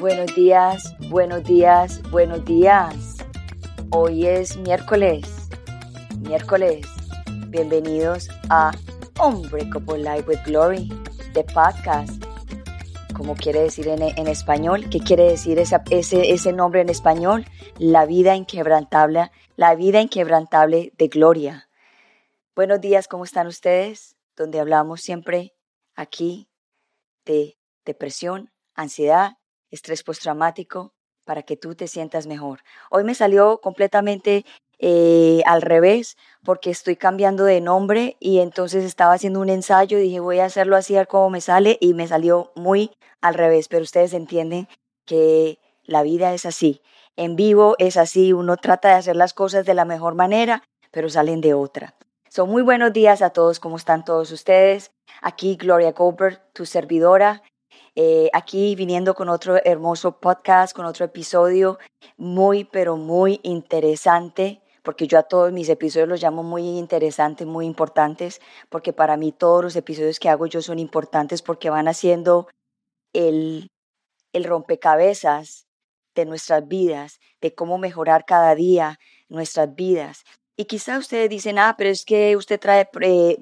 Buenos días, buenos días, buenos días. Hoy es miércoles, miércoles. Bienvenidos a Unbreakable Life with Glory, de podcast. ¿Cómo quiere decir en, en español? ¿Qué quiere decir ese, ese nombre en español? La vida inquebrantable, la vida inquebrantable de Gloria. Buenos días, ¿cómo están ustedes? Donde hablamos siempre aquí de depresión, ansiedad estrés postraumático para que tú te sientas mejor. Hoy me salió completamente eh, al revés porque estoy cambiando de nombre y entonces estaba haciendo un ensayo y dije voy a hacerlo así a ver cómo me sale y me salió muy al revés, pero ustedes entienden que la vida es así. En vivo es así, uno trata de hacer las cosas de la mejor manera, pero salen de otra. Son muy buenos días a todos, ¿cómo están todos ustedes? Aquí Gloria Goldberg, tu servidora, eh, aquí viniendo con otro hermoso podcast, con otro episodio muy, pero muy interesante, porque yo a todos mis episodios los llamo muy interesantes, muy importantes, porque para mí todos los episodios que hago yo son importantes porque van haciendo el, el rompecabezas de nuestras vidas, de cómo mejorar cada día nuestras vidas. Y quizá ustedes dicen, ah, pero es que usted trae,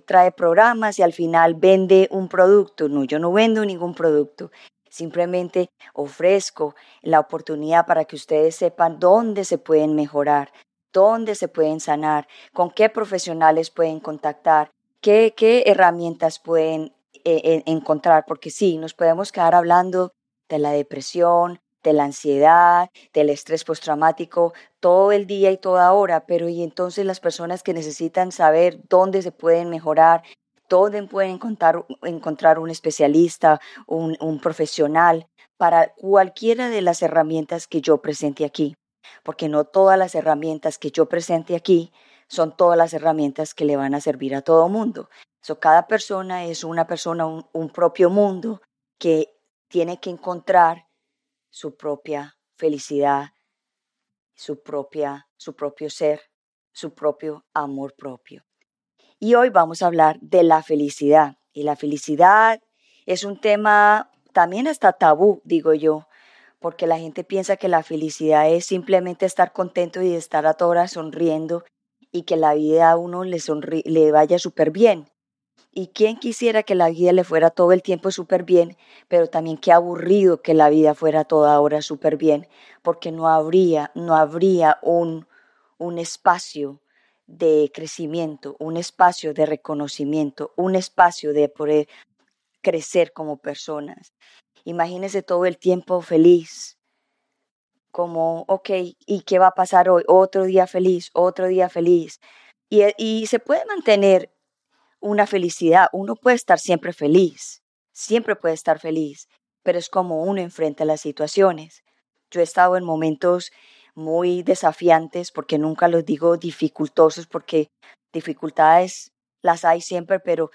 trae programas y al final vende un producto. No, yo no vendo ningún producto. Simplemente ofrezco la oportunidad para que ustedes sepan dónde se pueden mejorar, dónde se pueden sanar, con qué profesionales pueden contactar, qué, qué herramientas pueden eh, eh, encontrar, porque sí, nos podemos quedar hablando de la depresión, de la ansiedad, del estrés postraumático, todo el día y toda hora, pero y entonces las personas que necesitan saber dónde se pueden mejorar, dónde pueden encontrar, encontrar un especialista, un, profesional para cualquiera de las herramientas que yo presente aquí, porque no todas las herramientas que yo presente aquí son todas las herramientas que le van a servir a todo mundo. So, cada persona es una persona, un propio mundo que tiene que encontrar su propia felicidad, su propia su propio ser, su propio amor propio. Y hoy vamos a hablar de la felicidad. Y la felicidad es un tema también hasta tabú, digo yo, porque la gente piensa que la felicidad es simplemente estar contento y estar a toda hora sonriendo y que la vida a uno le, le vaya súper bien. Y quién quisiera que la vida le fuera todo el tiempo súper bien, pero también qué aburrido que la vida fuera toda hora súper bien, porque no habría, no habría un, un espacio de crecimiento, un espacio de reconocimiento, un espacio de poder crecer como personas. Imagínese todo el tiempo feliz, como, ok, ¿y qué va a pasar hoy? Otro día feliz, otro día feliz. Y, y se puede mantener una felicidad. Uno puede estar siempre feliz, siempre puede estar feliz, pero es como uno enfrenta las situaciones. Yo he estado en momentos muy desafiantes, porque nunca los digo dificultosos, porque dificultades las hay siempre, pero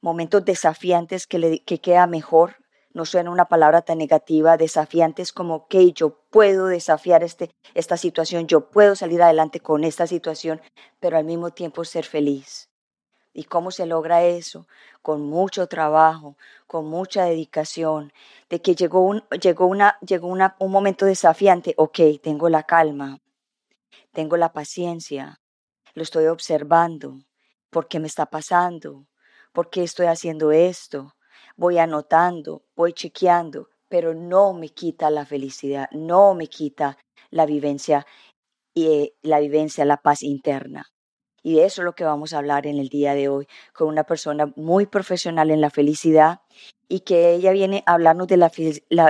momentos desafiantes que, le, que queda mejor, no suena una palabra tan negativa, desafiantes como que yo puedo desafiar este, esta situación, yo puedo salir adelante con esta situación, pero al mismo tiempo ser feliz. ¿Y cómo se logra eso? Con mucho trabajo, con mucha dedicación, de que llegó un, llegó una, llegó una, un momento desafiante, ok, tengo la calma, tengo la paciencia, lo estoy observando, ¿por qué me está pasando? ¿Por qué estoy haciendo esto? Voy anotando, voy chequeando, pero no me quita la felicidad, no me quita la vivencia, y eh, la vivencia, la paz interna. Y de eso es lo que vamos a hablar en el día de hoy con una persona muy profesional en la felicidad y que ella viene a hablarnos de la,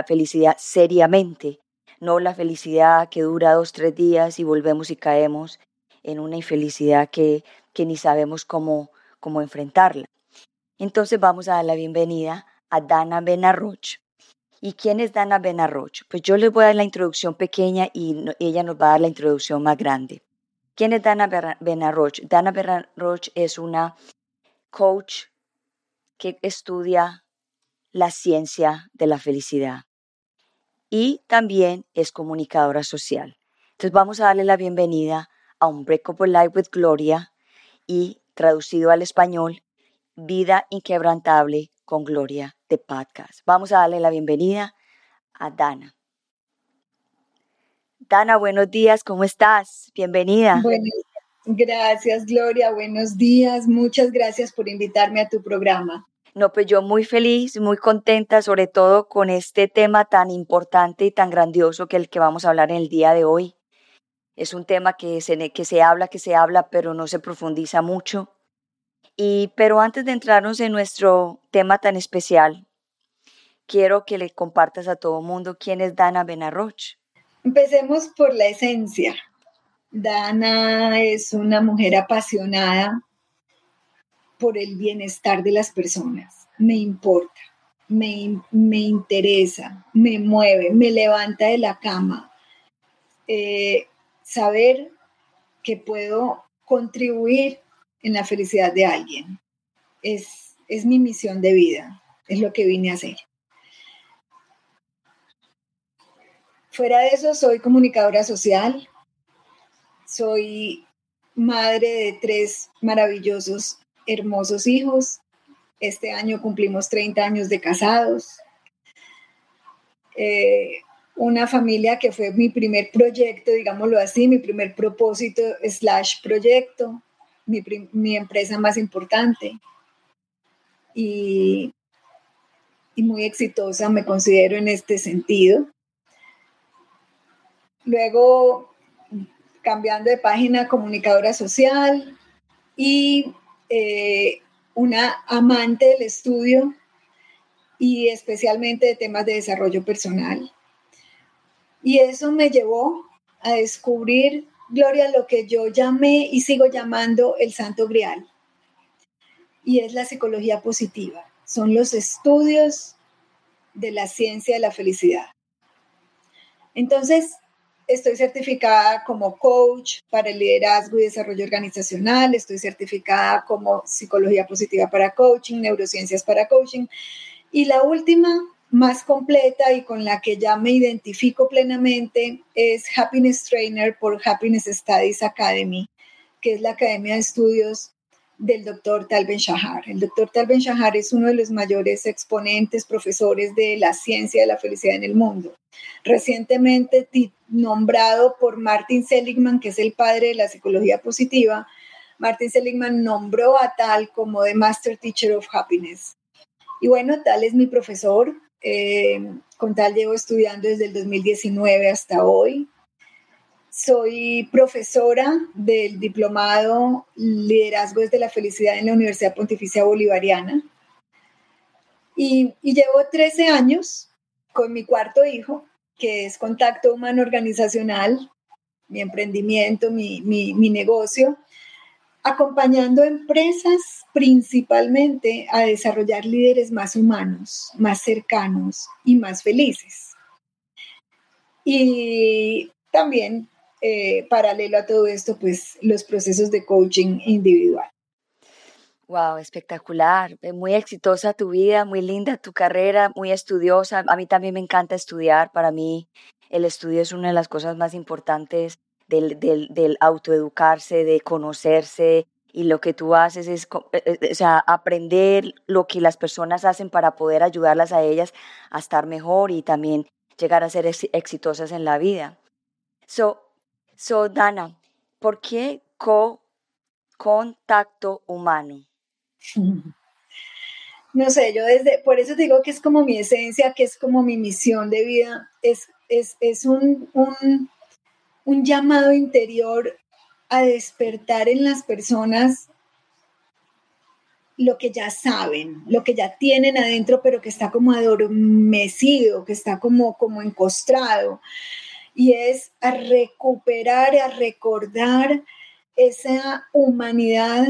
felicidad seriamente, no la felicidad que dura dos, tres días y volvemos y caemos en una infelicidad que, que ni sabemos cómo, cómo enfrentarla. Entonces vamos a dar la bienvenida a Dana Benarroch. ¿Y quién es Dana Benarroch? Pues yo les voy a dar la introducción pequeña y ella nos va a dar la introducción más grande. ¿Quién es Dana Benarroch? Dana Benarroch es una coach que estudia la ciencia de la felicidad y también es comunicadora social. Entonces vamos a darle la bienvenida a un Breakable Life with Gloria y traducido al español, Vida Inquebrantable con Gloria de Podcast. Vamos a darle la bienvenida a Dana. Dana, buenos días, ¿cómo estás? Bienvenida. Buenos, gracias, Gloria, buenos días. Muchas gracias por invitarme a tu programa. No, pues yo muy feliz, muy contenta, sobre todo con este tema tan importante y tan grandioso que el que vamos a hablar en el día de hoy. Es un tema que se, que se habla, que se habla, pero no se profundiza mucho. Y, pero antes de entrarnos en nuestro tema tan especial, quiero que le compartas a todo el mundo quién es Dana Benarroch. Empecemos por la esencia. Dana es una mujer apasionada por el bienestar de las personas. Me importa, me, me interesa, me mueve, me levanta de la cama. Eh, saber que puedo contribuir en la felicidad de alguien. Es, es mi misión de vida, es lo que vine a hacer. Fuera de eso, soy comunicadora social, soy madre de tres maravillosos, hermosos hijos. Este año cumplimos 30 años de casados. Eh, una familia que fue mi primer proyecto, digámoslo así, mi primer propósito slash proyecto, mi, mi empresa más importante. Y, y muy exitosa me considero en este sentido. Luego, cambiando de página, comunicadora social y eh, una amante del estudio y especialmente de temas de desarrollo personal. Y eso me llevó a descubrir, Gloria, lo que yo llamé y sigo llamando el Santo Grial. Y es la psicología positiva. Son los estudios de la ciencia de la felicidad. Entonces, Estoy certificada como coach para el liderazgo y desarrollo organizacional, estoy certificada como psicología positiva para coaching, neurociencias para coaching. Y la última, más completa y con la que ya me identifico plenamente, es Happiness Trainer por Happiness Studies Academy, que es la Academia de Estudios del doctor Tal Ben Shahar. El doctor Tal Ben Shahar es uno de los mayores exponentes, profesores de la ciencia de la felicidad en el mundo. Recientemente nombrado por Martin Seligman, que es el padre de la psicología positiva, Martin Seligman nombró a Tal como The Master Teacher of Happiness. Y bueno, Tal es mi profesor. Eh, con Tal llevo estudiando desde el 2019 hasta hoy. Soy profesora del diplomado Liderazgo desde la Felicidad en la Universidad Pontificia Bolivariana. Y, llevo 13 años con mi cuarto hijo, que es Contacto Humano Organizacional, mi emprendimiento, mi, mi negocio, acompañando empresas principalmente a desarrollar líderes más humanos, más cercanos y más felices. Y también eh, paralelo a todo esto, pues los procesos de coaching individual. Wow, espectacular, eh, muy exitosa tu vida, muy linda tu carrera, muy estudiosa. A mí también me encanta estudiar. Para mí el estudio es una de las cosas más importantes del, del, del autoeducarse, de conocerse, y lo que tú haces es eh, o sea, aprender lo que las personas hacen para poder ayudarlas a ellas a estar mejor y también llegar a ser exitosas en la vida. So, So, Dana, ¿por qué co-contacto humano? No sé, yo desde, por eso digo que es como mi esencia, que es como mi misión de vida, es, es, un, un, un llamado interior a despertar en las personas lo que ya saben, lo que ya tienen adentro, pero que está como adormecido, que está como, como encostrado y es a recuperar, a recordar esa humanidad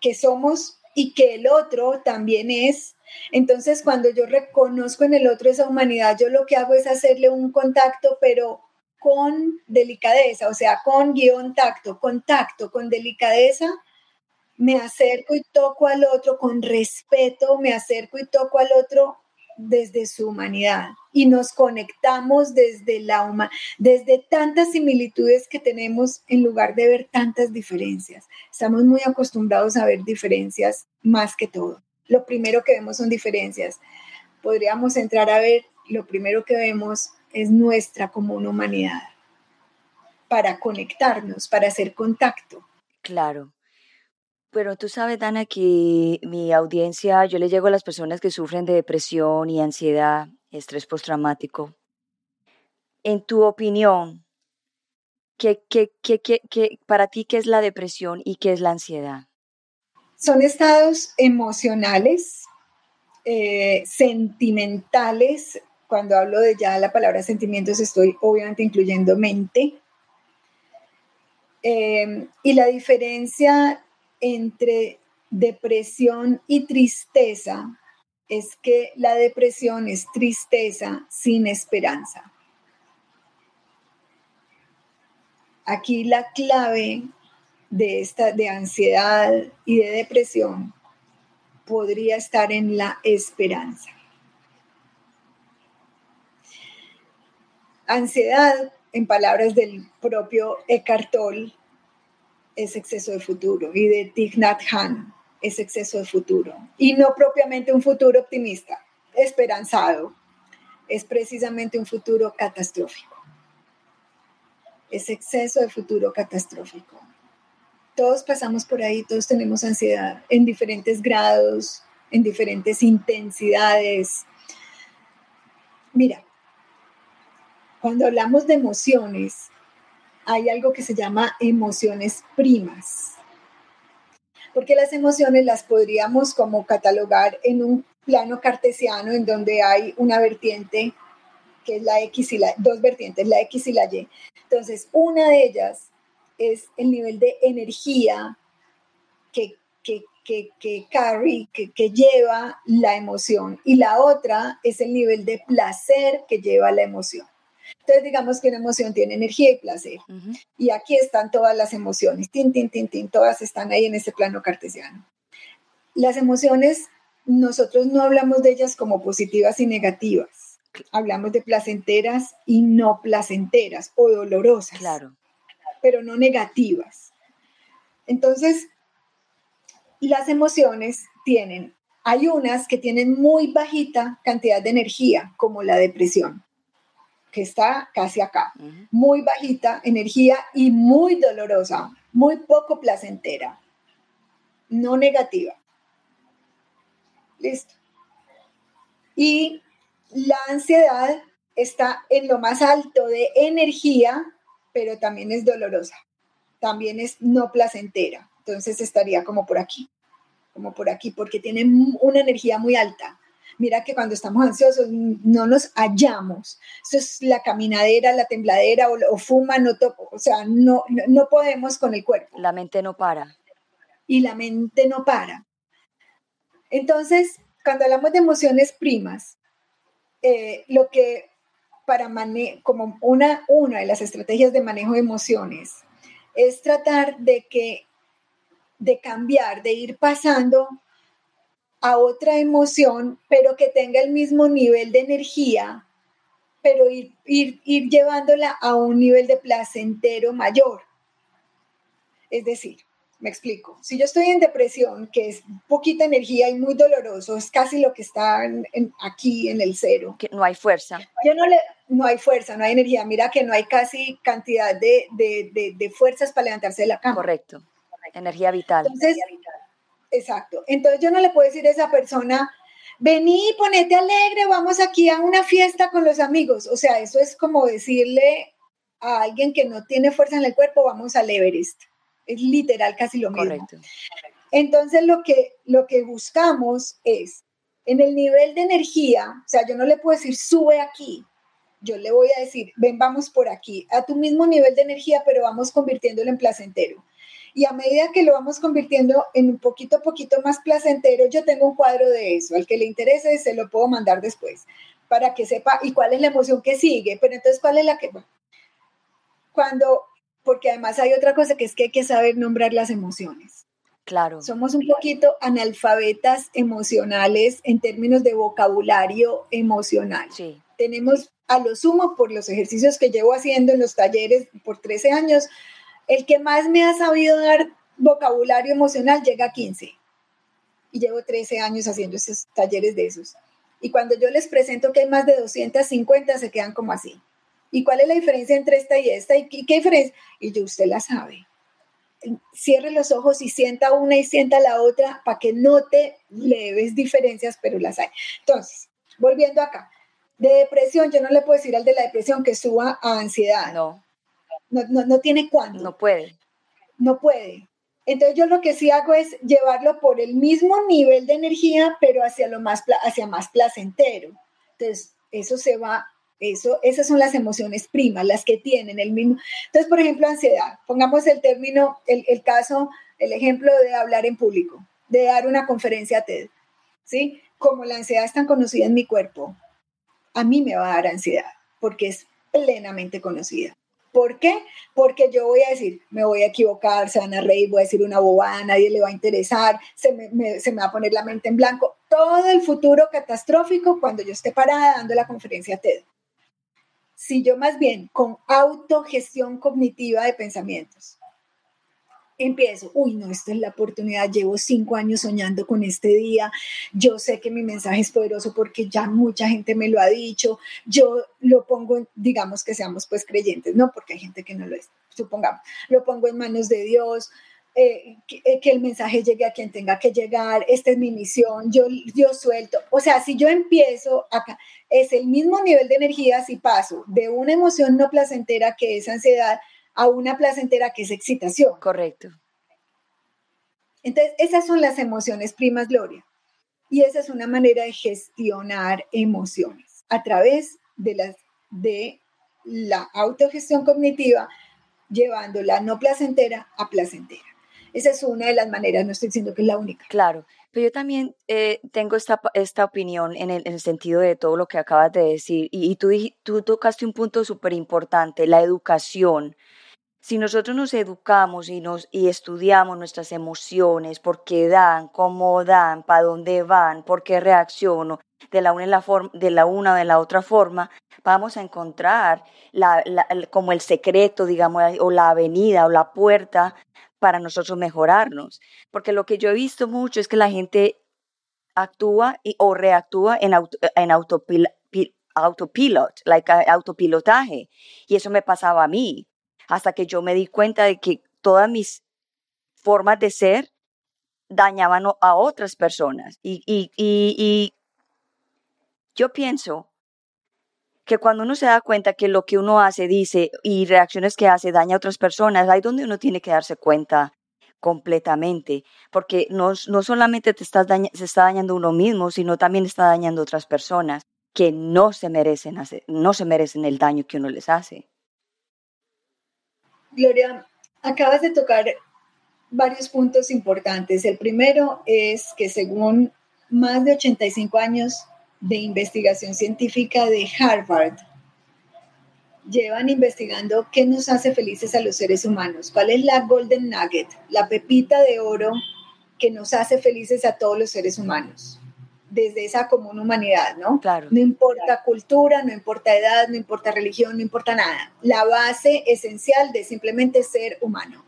que somos y que el otro también es. Entonces, cuando yo reconozco en el otro esa humanidad, yo lo que hago es hacerle un contacto, pero con delicadeza, o sea, con guion tacto, contacto, con delicadeza, me acerco y toco al otro con respeto, me acerco y toco al otro desde su humanidad y nos conectamos desde la desde tantas similitudes que tenemos en lugar de ver tantas diferencias. Estamos muy acostumbrados a ver diferencias más que todo. Lo primero que vemos son diferencias. Podríamos entrar a ver, lo primero que vemos es nuestra como una humanidad, para conectarnos, para hacer contacto. Claro. Pero tú sabes, Dana, que mi audiencia, yo le llego a las personas que sufren de depresión y ansiedad, estrés postraumático. En tu opinión, ¿qué, qué, qué, qué, para ti qué es la depresión y qué es la ansiedad? Son estados emocionales, eh, sentimentales. Cuando hablo de ya la palabra sentimientos, estoy obviamente incluyendo mente. Eh, y la diferencia entre depresión y tristeza es que la depresión es tristeza sin esperanza. Aquí la clave de esta de ansiedad y de depresión podría estar en la esperanza. Ansiedad, en palabras del propio Eckhart Tolle, es exceso de futuro y de Thich Nhat es exceso de futuro y no propiamente un futuro optimista, esperanzado, es precisamente un futuro catastrófico. Es exceso de futuro catastrófico. Todos pasamos por ahí, todos tenemos ansiedad en diferentes grados, en diferentes intensidades. Mira, cuando hablamos de emociones, hay algo que se llama emociones primas. Porque las emociones las podríamos como catalogar en un plano cartesiano en donde hay una vertiente que es la X y la, dos vertientes, la X y la Y. Entonces, una de ellas es el nivel de energía que, que, que, que carry, que, que lleva la emoción, y la otra es el nivel de placer que lleva la emoción. Entonces, digamos que una emoción tiene energía y placer. Y aquí están todas las emociones, tin, tin, tin, tin, todas están ahí en ese plano cartesiano. Las emociones, nosotros no hablamos de ellas como positivas y negativas. Hablamos de placenteras y no placenteras o dolorosas. Claro. Pero no negativas. Entonces, las emociones tienen, hay unas que tienen muy bajita cantidad de energía, como la depresión que está casi acá, muy bajita energía y muy dolorosa, muy poco placentera, no negativa. Listo. Y la ansiedad está en lo más alto de energía, pero también es dolorosa, también es no placentera. Entonces estaría como por aquí, como por aquí, porque tiene una energía muy alta Mira que cuando estamos ansiosos no nos hallamos. Eso es la caminadera, la tembladera o, fuma, no o sea, no, no podemos con el cuerpo. La mente no para. Y la mente no para. Entonces, cuando hablamos de emociones primas, eh, lo que para manejar, como una, una de las estrategias de manejo de emociones, es tratar de que, de cambiar, de ir pasando a otra emoción, pero que tenga el mismo nivel de energía, pero ir, ir, llevándola a un nivel de placentero mayor. Es decir, me explico, si yo estoy en depresión, que es poquita energía y muy doloroso, es casi lo que está aquí en el cero. Que no hay fuerza. Yo no le, no hay fuerza, no hay energía. Mira que no hay casi cantidad de, de, fuerzas para levantarse de la cama. Correcto. Energía vital. Entonces, Exacto. Entonces yo no le puedo decir a esa persona, vení, ponete alegre, vamos aquí a una fiesta con los amigos. O sea, eso es como decirle a alguien que no tiene fuerza en el cuerpo, vamos al Everest. Es literal casi lo mismo. Correcto. Entonces lo que, lo que buscamos es, en el nivel de energía, o sea, yo no le puedo decir, sube aquí. Yo le voy a decir, ven, vamos por aquí, a tu mismo nivel de energía, pero vamos convirtiéndolo en placentero. Y a medida que lo vamos convirtiendo en un poquito a poquito más placentero, yo tengo un cuadro de eso. Al que le interese, se lo puedo mandar después para que sepa y cuál es la emoción que sigue. Pero entonces, ¿cuál es la que... Cuando, porque además hay otra cosa que es que hay que saber nombrar las emociones. Claro. Somos un poquito analfabetas emocionales en términos de vocabulario emocional. Sí. Tenemos a lo sumo por los ejercicios que llevo haciendo en los talleres por 13 años, el que más me ha sabido dar vocabulario emocional llega a 15. Y llevo 13 años haciendo esos talleres de esos. Y cuando yo les presento que hay más de 250, se quedan como así. ¿Y cuál es la diferencia entre esta y esta? ¿Y qué, diferencia? Y yo, usted la sabe. Cierre los ojos y sienta una y sienta la otra para que note leves diferencias, pero las hay. Entonces, volviendo acá, de depresión, yo no le puedo decir al de la depresión que suba a ansiedad. No. No, no, no tiene cuándo. No puede. No puede. Entonces yo lo que sí hago es llevarlo por el mismo nivel de energía, pero hacia lo más, hacia más placentero. Entonces, eso se va, eso, esas son las emociones primas, las que tienen el mismo. Entonces, por ejemplo, ansiedad. Pongamos el término, el, el caso, el ejemplo de hablar en público, de dar una conferencia a TED. ¿Sí? Como la ansiedad es tan conocida en mi cuerpo, a mí me va a dar ansiedad, porque es plenamente conocida. ¿Por qué? Porque yo voy a decir, me voy a equivocar, se van a reír, voy a decir una bobada, nadie le va a interesar, se me, va a poner la mente en blanco. Todo el futuro catastrófico cuando yo esté parada dando la conferencia TED. Si yo más bien con autogestión cognitiva de pensamientos, empiezo, uy, no, esta es la oportunidad, llevo cinco años soñando con este día, yo sé que mi mensaje es poderoso porque ya mucha gente me lo ha dicho, yo lo pongo, digamos que seamos pues creyentes, ¿no? Porque hay gente que no lo es, supongamos, lo pongo en manos de Dios, eh, eh, que, el mensaje llegue a quien tenga que llegar, esta es mi misión, yo, yo suelto, o sea, si yo empiezo acá, es el mismo nivel de energía si paso de una emoción no placentera que es ansiedad, a una placentera que es excitación. Correcto. Entonces, esas son las emociones primas, Gloria. Y esa es una manera de gestionar emociones a través de, las, de la autogestión cognitiva, llevando la no placentera a placentera. Esa es una de las maneras, no estoy diciendo que es la única. Claro, pero yo también eh, tengo esta, esta opinión en el, en el, sentido de todo lo que acabas de decir. Y, y tú, tú tocaste un punto súper importante, la educación. Si nosotros nos educamos y, nos, y estudiamos nuestras emociones, por qué dan, cómo dan, para dónde van, por qué reacciono, de la una, de la o de la otra forma, vamos a encontrar como el secreto, digamos, o la avenida o la puerta para nosotros mejorarnos. Porque lo que yo he visto mucho es que la gente actúa o reactúa en, auto, autopilot, like autopilotaje. Y eso me pasaba a mí hasta que yo me di cuenta de que todas mis formas de ser dañaban a otras personas. Y, yo pienso que cuando uno se da cuenta que lo que uno hace, dice y reacciones que hace daña a otras personas, ahí donde uno tiene que darse cuenta completamente, porque no, no solamente te se está dañando uno mismo, sino también está dañando a otras personas que no se merecen hacer, no se merecen el daño que uno les hace. Gloria, acabas de tocar varios puntos importantes. El primero es que según más de 85 años de investigación científica de Harvard, llevan investigando qué nos hace felices a los seres humanos, cuál es la golden nugget, la pepita de oro que nos hace felices a todos los seres humanos desde esa común humanidad, ¿no? Claro. No importa cultura, no importa edad, no importa religión, no importa nada. La base esencial de simplemente ser humano.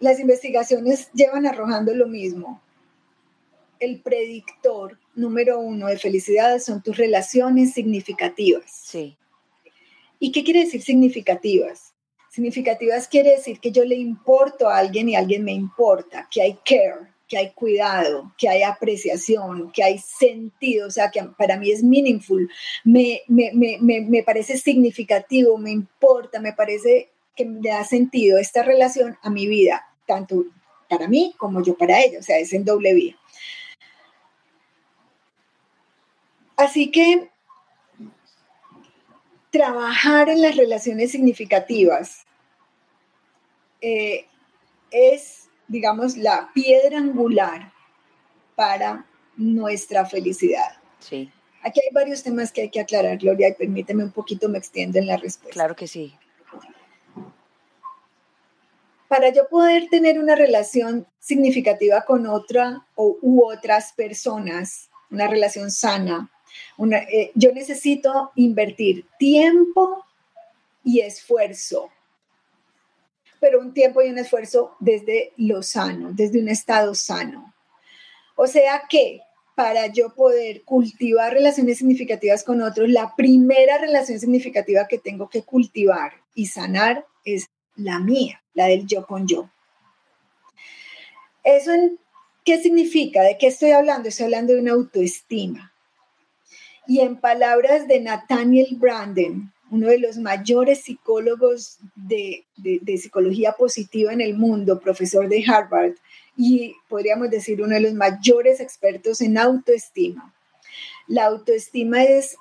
Las investigaciones llevan arrojando lo mismo. El predictor número uno de felicidad son tus relaciones significativas. Sí. ¿Y qué quiere decir significativas? Significativas quiere decir que yo le importo a alguien y alguien me importa, que hay care, que hay cuidado, que hay apreciación, que hay sentido, o sea, que para mí es meaningful, me, me, me, me parece significativo, me importa, me parece que me da sentido esta relación a mi vida, tanto para mí como yo para ella, o sea, es en doble vía. Así que trabajar en las relaciones significativas eh, es digamos, la piedra angular para nuestra felicidad. Sí. Aquí hay varios temas que hay que aclarar, Gloria, y permíteme un poquito, me extiendo en la respuesta. Claro que sí. Para yo poder tener una relación significativa con otra o, u otras personas, una relación sana, una, eh, yo necesito invertir tiempo y esfuerzo pero un tiempo y un esfuerzo desde lo sano, desde un estado sano. O sea que para yo poder cultivar relaciones significativas con otros, la primera relación significativa que tengo que cultivar y sanar es la mía, la del yo con yo. ¿Eso qué significa? ¿De qué estoy hablando? Estoy hablando de una autoestima. Y en palabras de Nathaniel Branden, uno de los mayores psicólogos de, de, psicología positiva en el mundo, profesor de Harvard, y podríamos decir uno de los mayores expertos en autoestima. La autoestima es,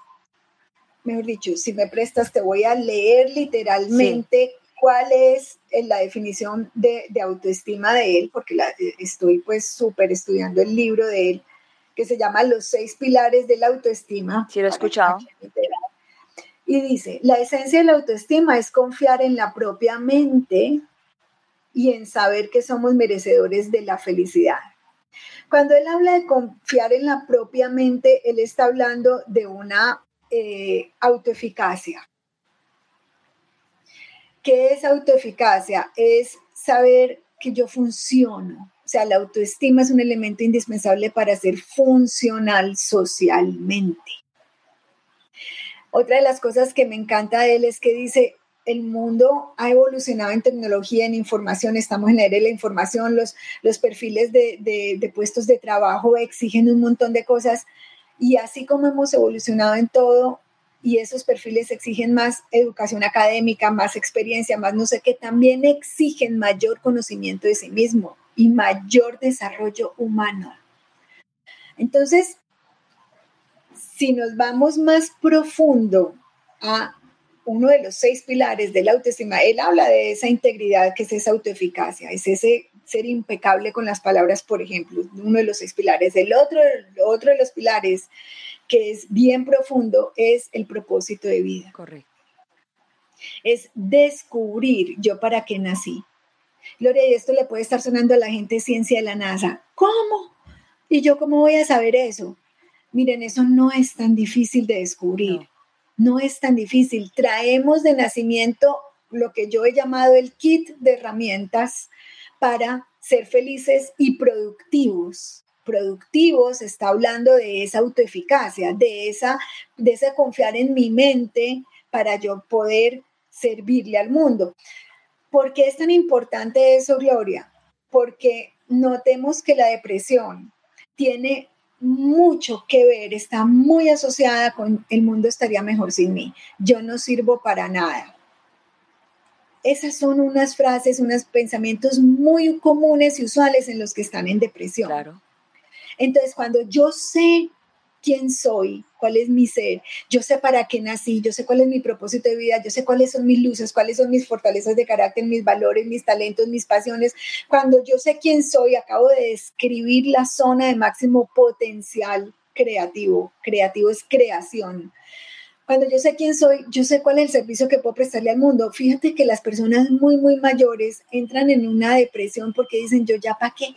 mejor dicho, si me prestas, te voy a leer literalmente cuál es eh, la definición de, de autoestima de él, porque la, eh, estoy pues súper estudiando el libro de él, que se llama Los seis pilares de la autoestima. Sí, lo he escuchado. Y dice, la esencia de la autoestima es confiar en la propia mente y en saber que somos merecedores de la felicidad. Cuando él habla de confiar en la propia mente, él está hablando de una eh, autoeficacia. ¿Qué es autoeficacia? Es saber que yo funciono. O sea, la autoestima es un elemento indispensable para ser funcional socialmente. Otra de las cosas que me encanta de él es que dice, el mundo ha evolucionado en tecnología, en información, estamos en la era de la información, los, los perfiles de, de, puestos de trabajo exigen un montón de cosas y así como hemos evolucionado en todo y esos perfiles exigen más educación académica, más experiencia, más no sé qué, también exigen mayor conocimiento de sí mismo y mayor desarrollo humano. Entonces, si nos vamos más profundo a uno de los seis pilares de la autoestima, él habla de esa integridad que es esa autoeficacia, es ese ser impecable con las palabras, por ejemplo, uno de los seis pilares. El otro, otro de los pilares que es bien profundo es el propósito de vida. Correcto. Es descubrir yo para qué nací. Gloria, y esto le puede estar sonando a la gente ciencia de la NASA. ¿Cómo? ¿Y yo cómo voy a saber eso? Miren, eso no es tan difícil de descubrir. No. es tan difícil. Traemos de nacimiento lo que yo he llamado el kit de herramientas para ser felices y productivos. Productivos está hablando de esa autoeficacia, de esa, de esa confiar en mi mente para yo poder servirle al mundo. ¿Por qué es tan importante eso, Gloria? Porque notemos que la depresión tiene mucho que ver, está muy asociada con el mundo estaría mejor sin mí. Yo no sirvo para nada. Esas son unas frases, unos pensamientos muy comunes y usuales en los que están en depresión. Claro. Entonces, cuando yo sé quién soy, cuál es mi ser, yo sé para qué nací, yo sé cuál es mi propósito de vida, yo sé cuáles son mis luces, cuáles son mis fortalezas de carácter, mis valores, mis talentos, mis pasiones. Cuando yo sé quién soy, acabo de describir la zona de máximo potencial creativo. Creativo es creación. Cuando yo sé quién soy, yo sé cuál es el servicio que puedo prestarle al mundo. Fíjate que las personas muy, muy mayores entran en una depresión porque dicen, yo ya para qué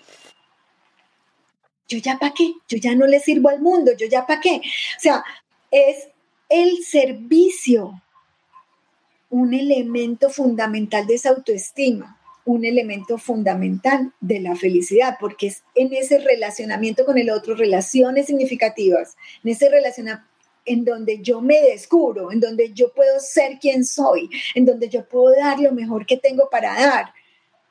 yo ya para qué, yo ya no le sirvo al mundo, yo ya para qué. O sea, es el servicio un elemento fundamental de esa autoestima, un elemento fundamental de la felicidad, porque es en ese relacionamiento con el otro, relaciones significativas, en ese relacionamiento en donde yo me descubro, en donde yo puedo ser quien soy, en donde yo puedo dar lo mejor que tengo para dar.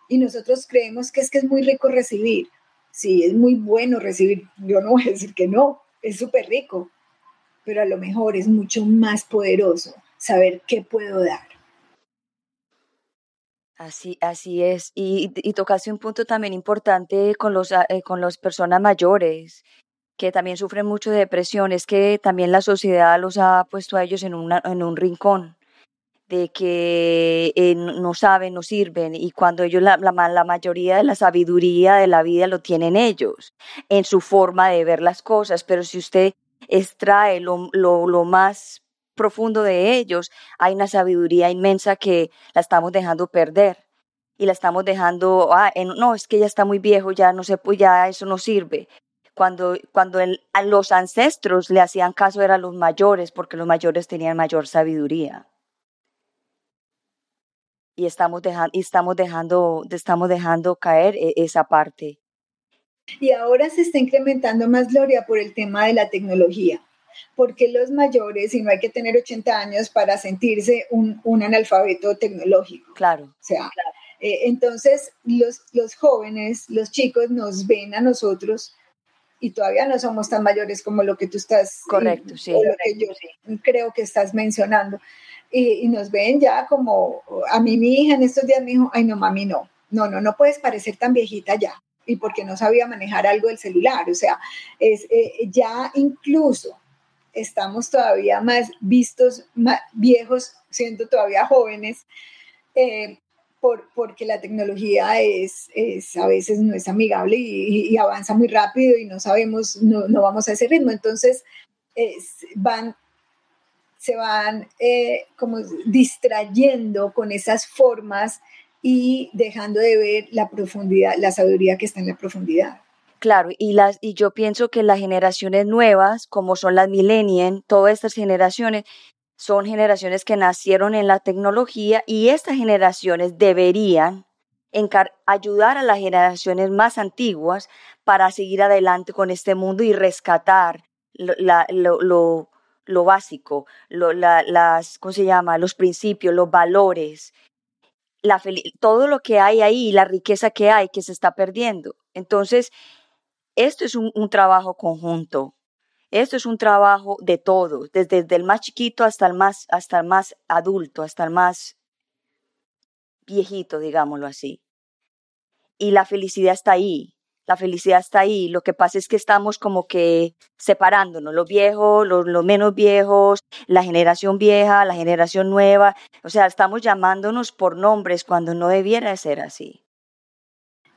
Y nosotros creemos que es que es muy rico recibir sí, es muy bueno recibir, yo no voy a decir que no, es súper rico, pero a lo mejor es mucho más poderoso saber qué puedo dar. Así, así es. Y, y tocaste un punto también importante con los, eh, con las personas mayores, que también sufren mucho de depresión, es que también la sociedad los ha puesto a ellos en, una, en un rincón de que eh, no saben, no sirven, y cuando ellos, la, la, mayoría de la sabiduría de la vida lo tienen ellos, en su forma de ver las cosas, pero si usted extrae lo más profundo de ellos, hay una sabiduría inmensa que la estamos dejando perder y la estamos dejando, ah, no, es que ya está muy viejo, ya no sé, pues ya eso no sirve. Cuando, cuando a los ancestros le hacían caso eran los mayores, porque los mayores tenían mayor sabiduría y estamos dejando, estamos dejando, estamos dejando caer e, esa parte. Y ahora se está incrementando más, Gloria, por el tema de la tecnología. Porque los mayores, y no hay que tener 80 años para sentirse un, analfabeto tecnológico. Claro. O sea, eh, entonces los, los jóvenes, los chicos nos ven a nosotros y todavía no somos tan mayores como lo que tú estás. Correcto, sí. O lo que yo creo que estás mencionando. Y, y, nos ven ya como, a mí mi hija en estos días me dijo, ay no, mami, no, no, no, no puedes parecer tan viejita ya. Y porque no sabía manejar algo del celular. O sea, es, eh, ya incluso estamos todavía más vistos, más viejos, siendo todavía jóvenes, eh, por, porque la tecnología es, es, a veces no es amigable y, avanza muy rápido y no sabemos, no, no vamos a ese ritmo. Entonces, van se van eh, como distrayendo con esas formas y dejando de ver la profundidad, la sabiduría que está en la profundidad. Claro, y, las, y yo pienso que las generaciones nuevas, como son las millennials, todas estas generaciones, son generaciones que nacieron en la tecnología y estas generaciones deberían ayudar a las generaciones más antiguas para seguir adelante con este mundo y rescatar lo, lo, lo básico, las, ¿cómo se llama? Los principios, los valores, la todo lo que hay ahí, la riqueza que hay que se está perdiendo. Entonces, esto es un, trabajo conjunto. Esto es un trabajo de todos, desde, el más chiquito hasta el más, hasta el más adulto, hasta el más viejito, digámoslo así. Y la felicidad está ahí la felicidad está ahí. Lo que pasa es que estamos como que separándonos, los viejos, los, menos viejos, la generación vieja, la generación nueva. O sea, estamos llamándonos por nombres cuando no debiera ser así.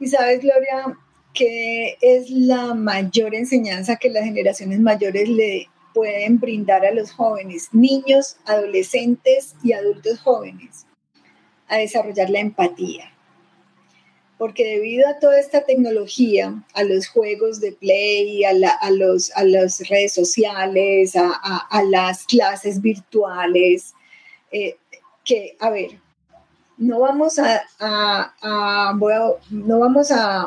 Y sabes, Gloria, que es la mayor enseñanza que las generaciones mayores le pueden brindar a los jóvenes, niños, adolescentes y adultos jóvenes, a desarrollar la empatía porque debido a toda esta tecnología, a los juegos de play, a, los, a las redes sociales, a, las clases virtuales, eh, que, a ver, no vamos a, no vamos a,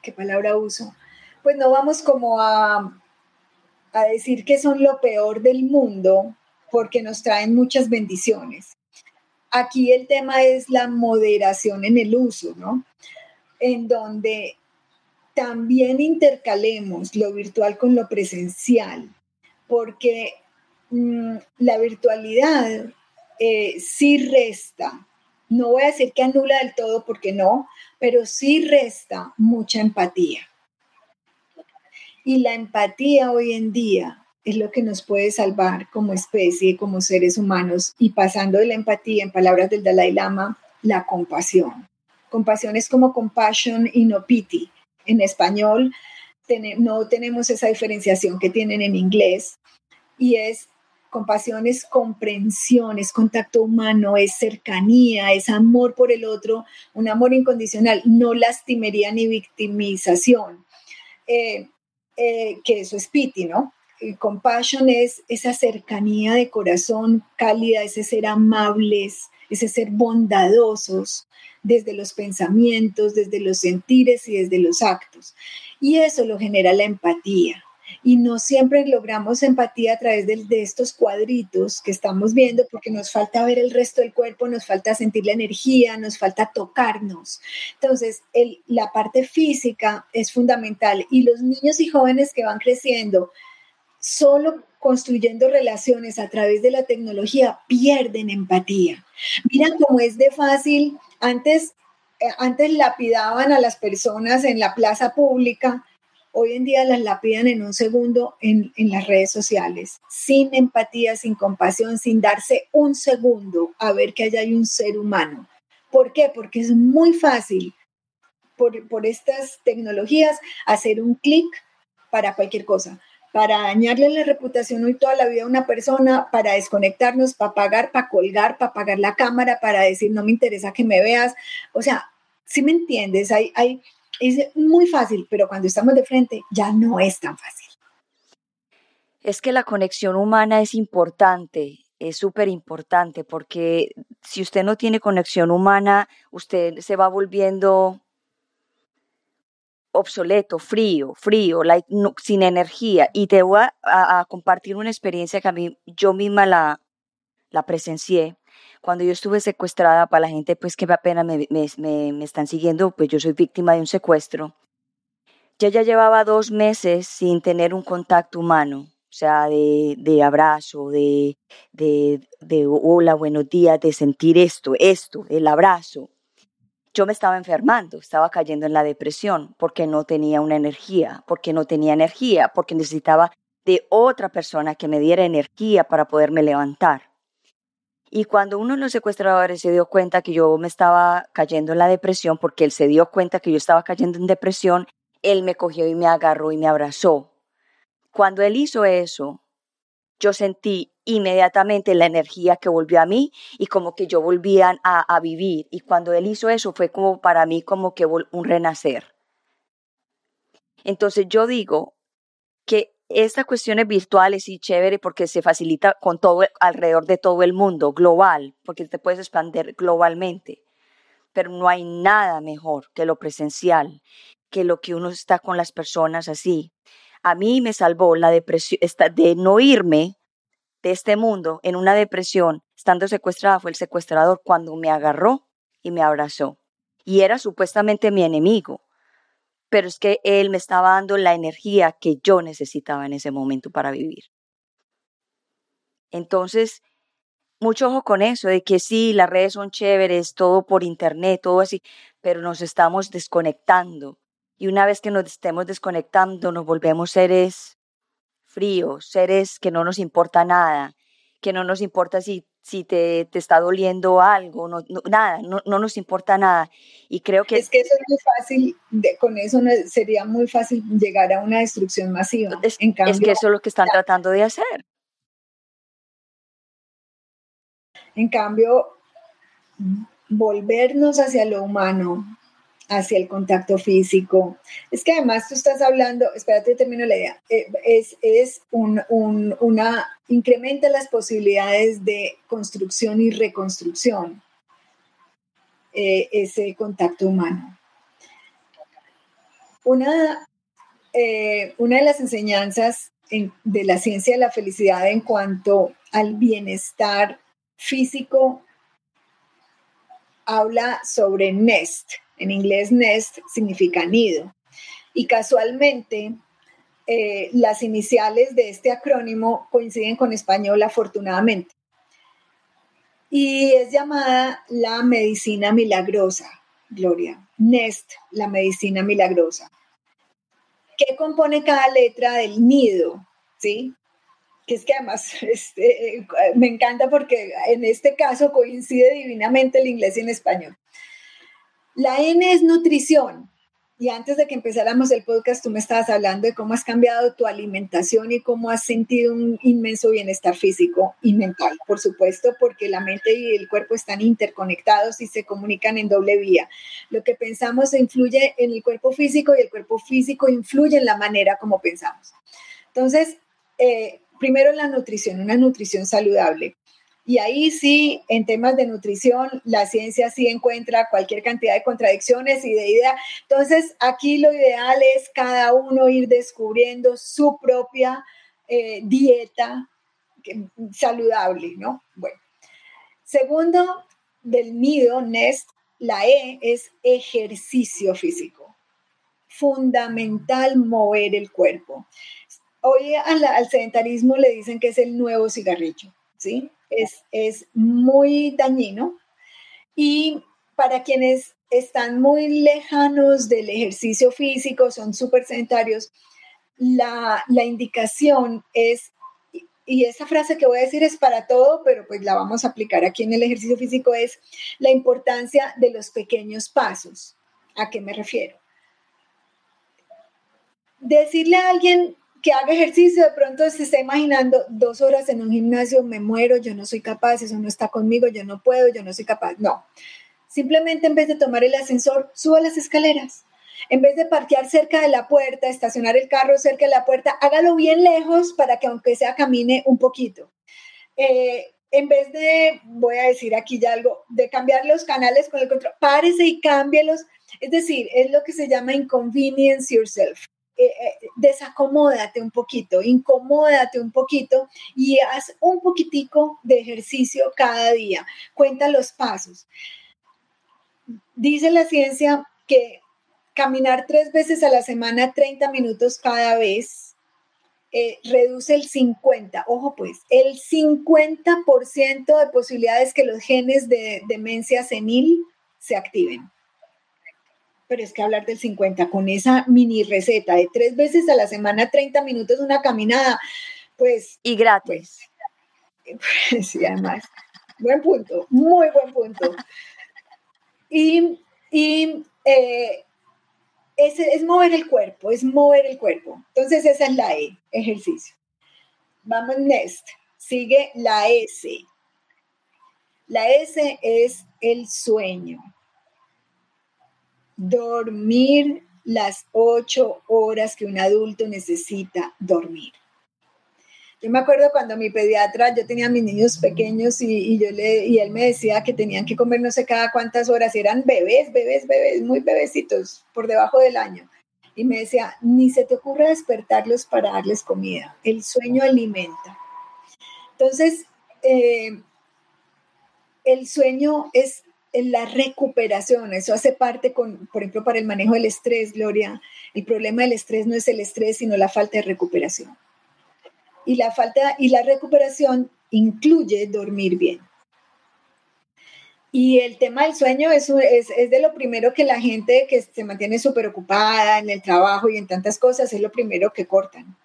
¿qué palabra uso? Pues no vamos como a, a decir que son lo peor del mundo porque nos traen muchas bendiciones. Aquí el tema es la moderación en el uso, ¿no? En donde también intercalemos lo virtual con lo presencial, porque mm, la virtualidad eh, sí resta, no voy a decir que anula del todo porque no, pero sí resta mucha empatía. Y la empatía hoy en día es lo que nos puede salvar como especie, como seres humanos, y pasando de la empatía, en palabras del Dalai Lama, la compasión. Compasión es como compassion y no pity. En español no tenemos esa diferenciación que tienen en inglés, y es compasión es comprensión, es contacto humano, es cercanía, es amor por el otro, un amor incondicional, no lastimería ni victimización, eh, eh, que eso es pity, ¿no? Compassion es esa cercanía de corazón cálida, ese ser amables, ese ser bondadosos desde los pensamientos, desde los sentires y desde los actos. Y eso lo genera la empatía. Y no siempre logramos empatía a través de, estos cuadritos que estamos viendo porque nos falta ver el resto del cuerpo, nos falta sentir la energía, nos falta tocarnos. Entonces, la parte física es fundamental y los niños y jóvenes que van creciendo solo construyendo relaciones a través de la tecnología pierden empatía. Mira cómo es de fácil. Antes, eh, antes lapidaban a las personas en la plaza pública, hoy en día las lapidan en un segundo en, las redes sociales, sin empatía, sin compasión, sin darse un segundo a ver que allá hay un ser humano. ¿Por qué? Porque es muy fácil por, por estas tecnologías hacer un clic para cualquier cosa para dañarle la reputación hoy toda la vida a una persona, para desconectarnos, para pagar, para colgar, para pagar la cámara, para decir no me interesa que me veas. O sea, si me entiendes, hay, hay, es muy fácil, pero cuando estamos de frente ya no es tan fácil. Es que la conexión humana es importante, es súper importante, porque si usted no tiene conexión humana, usted se va volviendo obsoleto, frío, frío, like, sin energía. Y te voy a, compartir una experiencia que a mí yo misma la, la presencié. Cuando yo estuve secuestrada, para la gente pues que apenas me, me, me, están siguiendo, pues yo soy víctima de un secuestro. Yo ya llevaba dos meses sin tener un contacto humano, o sea, de, de abrazo, de, de, de hola, buenos días, de sentir esto, esto, el abrazo yo me estaba enfermando, estaba cayendo en la depresión porque no tenía una energía, porque no tenía energía, porque necesitaba de otra persona que me diera energía para poderme levantar. Y cuando uno de los secuestradores se dio cuenta que yo me estaba cayendo en la depresión, porque él se dio cuenta que yo estaba cayendo en depresión, él me cogió y me agarró y me abrazó. Cuando él hizo eso, yo sentí inmediatamente la energía que volvió a mí y como que yo volvía a, a vivir. Y cuando él hizo eso fue como para mí como que un renacer. Entonces yo digo que estas cuestiones virtuales y chévere porque se facilita con todo alrededor de todo el mundo, global, porque te puedes expandir globalmente. Pero no hay nada mejor que lo presencial, que lo que uno está con las personas así. A mí me salvó la depresión de no irme de este mundo en una depresión, estando secuestrada, fue el secuestrador cuando me agarró y me abrazó. Y era supuestamente mi enemigo, pero es que él me estaba dando la energía que yo necesitaba en ese momento para vivir. Entonces, mucho ojo con eso, de que sí, las redes son chéveres, todo por internet, todo así, pero nos estamos desconectando. Y una vez que nos estemos desconectando, nos volvemos seres fríos, seres que no nos importa nada, que no nos importa si, si te, te está doliendo algo, no, nada, no, no, nos importa nada. Y creo que... Es que eso es muy fácil, con eso sería muy fácil llegar a una destrucción masiva. Es, en cambio, es que eso es lo que están tratando de hacer. En cambio, volvernos hacia lo humano, hacia el contacto físico. Es que además tú estás hablando, espérate, termino la idea, eh, es, es un, una, incrementa las posibilidades de construcción y reconstrucción, eh, ese contacto humano. Una, eh, una de las enseñanzas de la ciencia de la felicidad en cuanto al bienestar físico habla sobre NEST, en inglés nest significa nido. Y casualmente, eh, las iniciales de este acrónimo coinciden con español afortunadamente. Y es llamada la medicina milagrosa, Gloria. Nest, la medicina milagrosa. ¿Qué compone cada letra del nido? ¿Sí? Que es que además este, eh, me encanta porque en este caso coincide divinamente el inglés y el español. La N es nutrición. Y antes de que empezáramos el podcast, tú me estabas hablando de cómo has cambiado tu alimentación y cómo has sentido un inmenso bienestar físico y mental, por supuesto, porque la mente y el cuerpo están interconectados y se comunican en doble vía. Lo que pensamos influye en el cuerpo físico y el cuerpo físico influye en la manera como pensamos. Entonces, eh, primero la nutrición, una nutrición saludable. Y ahí sí, en temas de nutrición, la ciencia sí encuentra cualquier cantidad de contradicciones y de ideas. Entonces, aquí lo ideal es cada uno ir descubriendo su propia eh, dieta saludable, ¿no? Bueno. Segundo, del nido, NEST, la E es ejercicio físico. Fundamental mover el cuerpo. Hoy al, al sedentarismo le dicen que es el nuevo cigarrillo, ¿sí? Es, muy dañino. Y para quienes están muy lejanos del ejercicio físico, son súper sedentarios, la, la, indicación es, y esa frase que voy a decir es para todo, pero pues la vamos a aplicar aquí en el ejercicio físico, es la importancia de los pequeños pasos. ¿A qué me refiero? Decirle a alguien, que haga ejercicio, de pronto se está imaginando dos horas en un gimnasio, me muero, yo no soy capaz, eso no está conmigo, yo no puedo, yo no soy capaz. No, simplemente en vez de tomar el ascensor, suba las escaleras. En vez de parquear cerca de la puerta, estacionar el carro cerca de la puerta, hágalo bien lejos para que aunque sea camine un poquito. Eh, en vez de, voy a decir aquí ya algo, de cambiar los canales con el control, párese y cámbielos. Es decir, es lo que se llama inconvenience yourself. Eh, eh, desacomódate un poquito, incomódate un poquito y haz un poquitico de ejercicio cada día. Cuenta los pasos. Dice la ciencia que caminar tres veces a la semana, 30 minutos cada vez, eh, reduce el 50, ojo pues, el 50% de posibilidades que los genes de demencia senil se activen. Pero es que hablar del 50 con esa mini receta de tres veces a la semana, 30 minutos, una caminada, pues... Y gratis. Pues, sí, además. Buen punto, muy buen punto. Y, y eh, es, mover el cuerpo, es mover el cuerpo. Entonces esa es la E, ejercicio. Vamos next. Sigue la S. La S es el sueño. Dormir las ocho horas que un adulto necesita dormir. Yo me acuerdo cuando mi pediatra, yo tenía mis niños pequeños y, yo le, y él me decía que tenían que comer no sé cada cuántas horas, eran bebés, bebés, bebés, muy bebecitos, por debajo del año. Y me decía, ni se te ocurra despertarlos para darles comida, el sueño alimenta. Entonces, eh, el sueño es la recuperación, eso hace parte con, por ejemplo, para el manejo del estrés, Gloria, el problema del estrés no es el estrés, sino la falta de recuperación y la falta y la recuperación incluye dormir bien. Y el tema del sueño es, es, de lo primero que la gente que se mantiene súper ocupada en el trabajo y en tantas cosas es lo primero que cortan.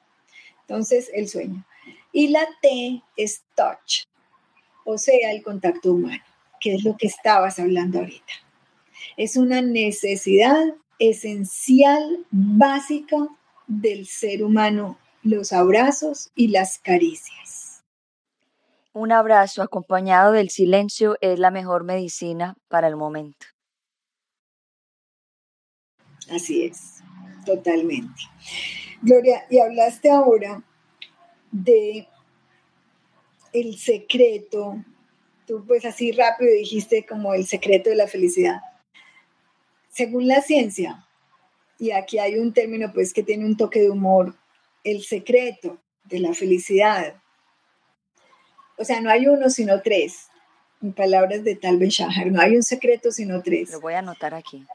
Entonces, el sueño. Y la T es touch, o sea, el contacto humano, que es lo que estabas hablando ahorita. Es una necesidad esencial, básica del ser humano los abrazos y las caricias. Un abrazo acompañado del silencio es la mejor medicina para el momento. Así es, totalmente. Gloria, y hablaste ahora de el secreto, tú pues así rápido dijiste como el secreto de la felicidad. Según la ciencia, y aquí hay un término pues que tiene un toque de humor, el secreto de la felicidad. O sea, no hay uno, sino tres. En palabras de Tal Ben Shahar, no hay un secreto, sino tres. Lo voy a anotar aquí.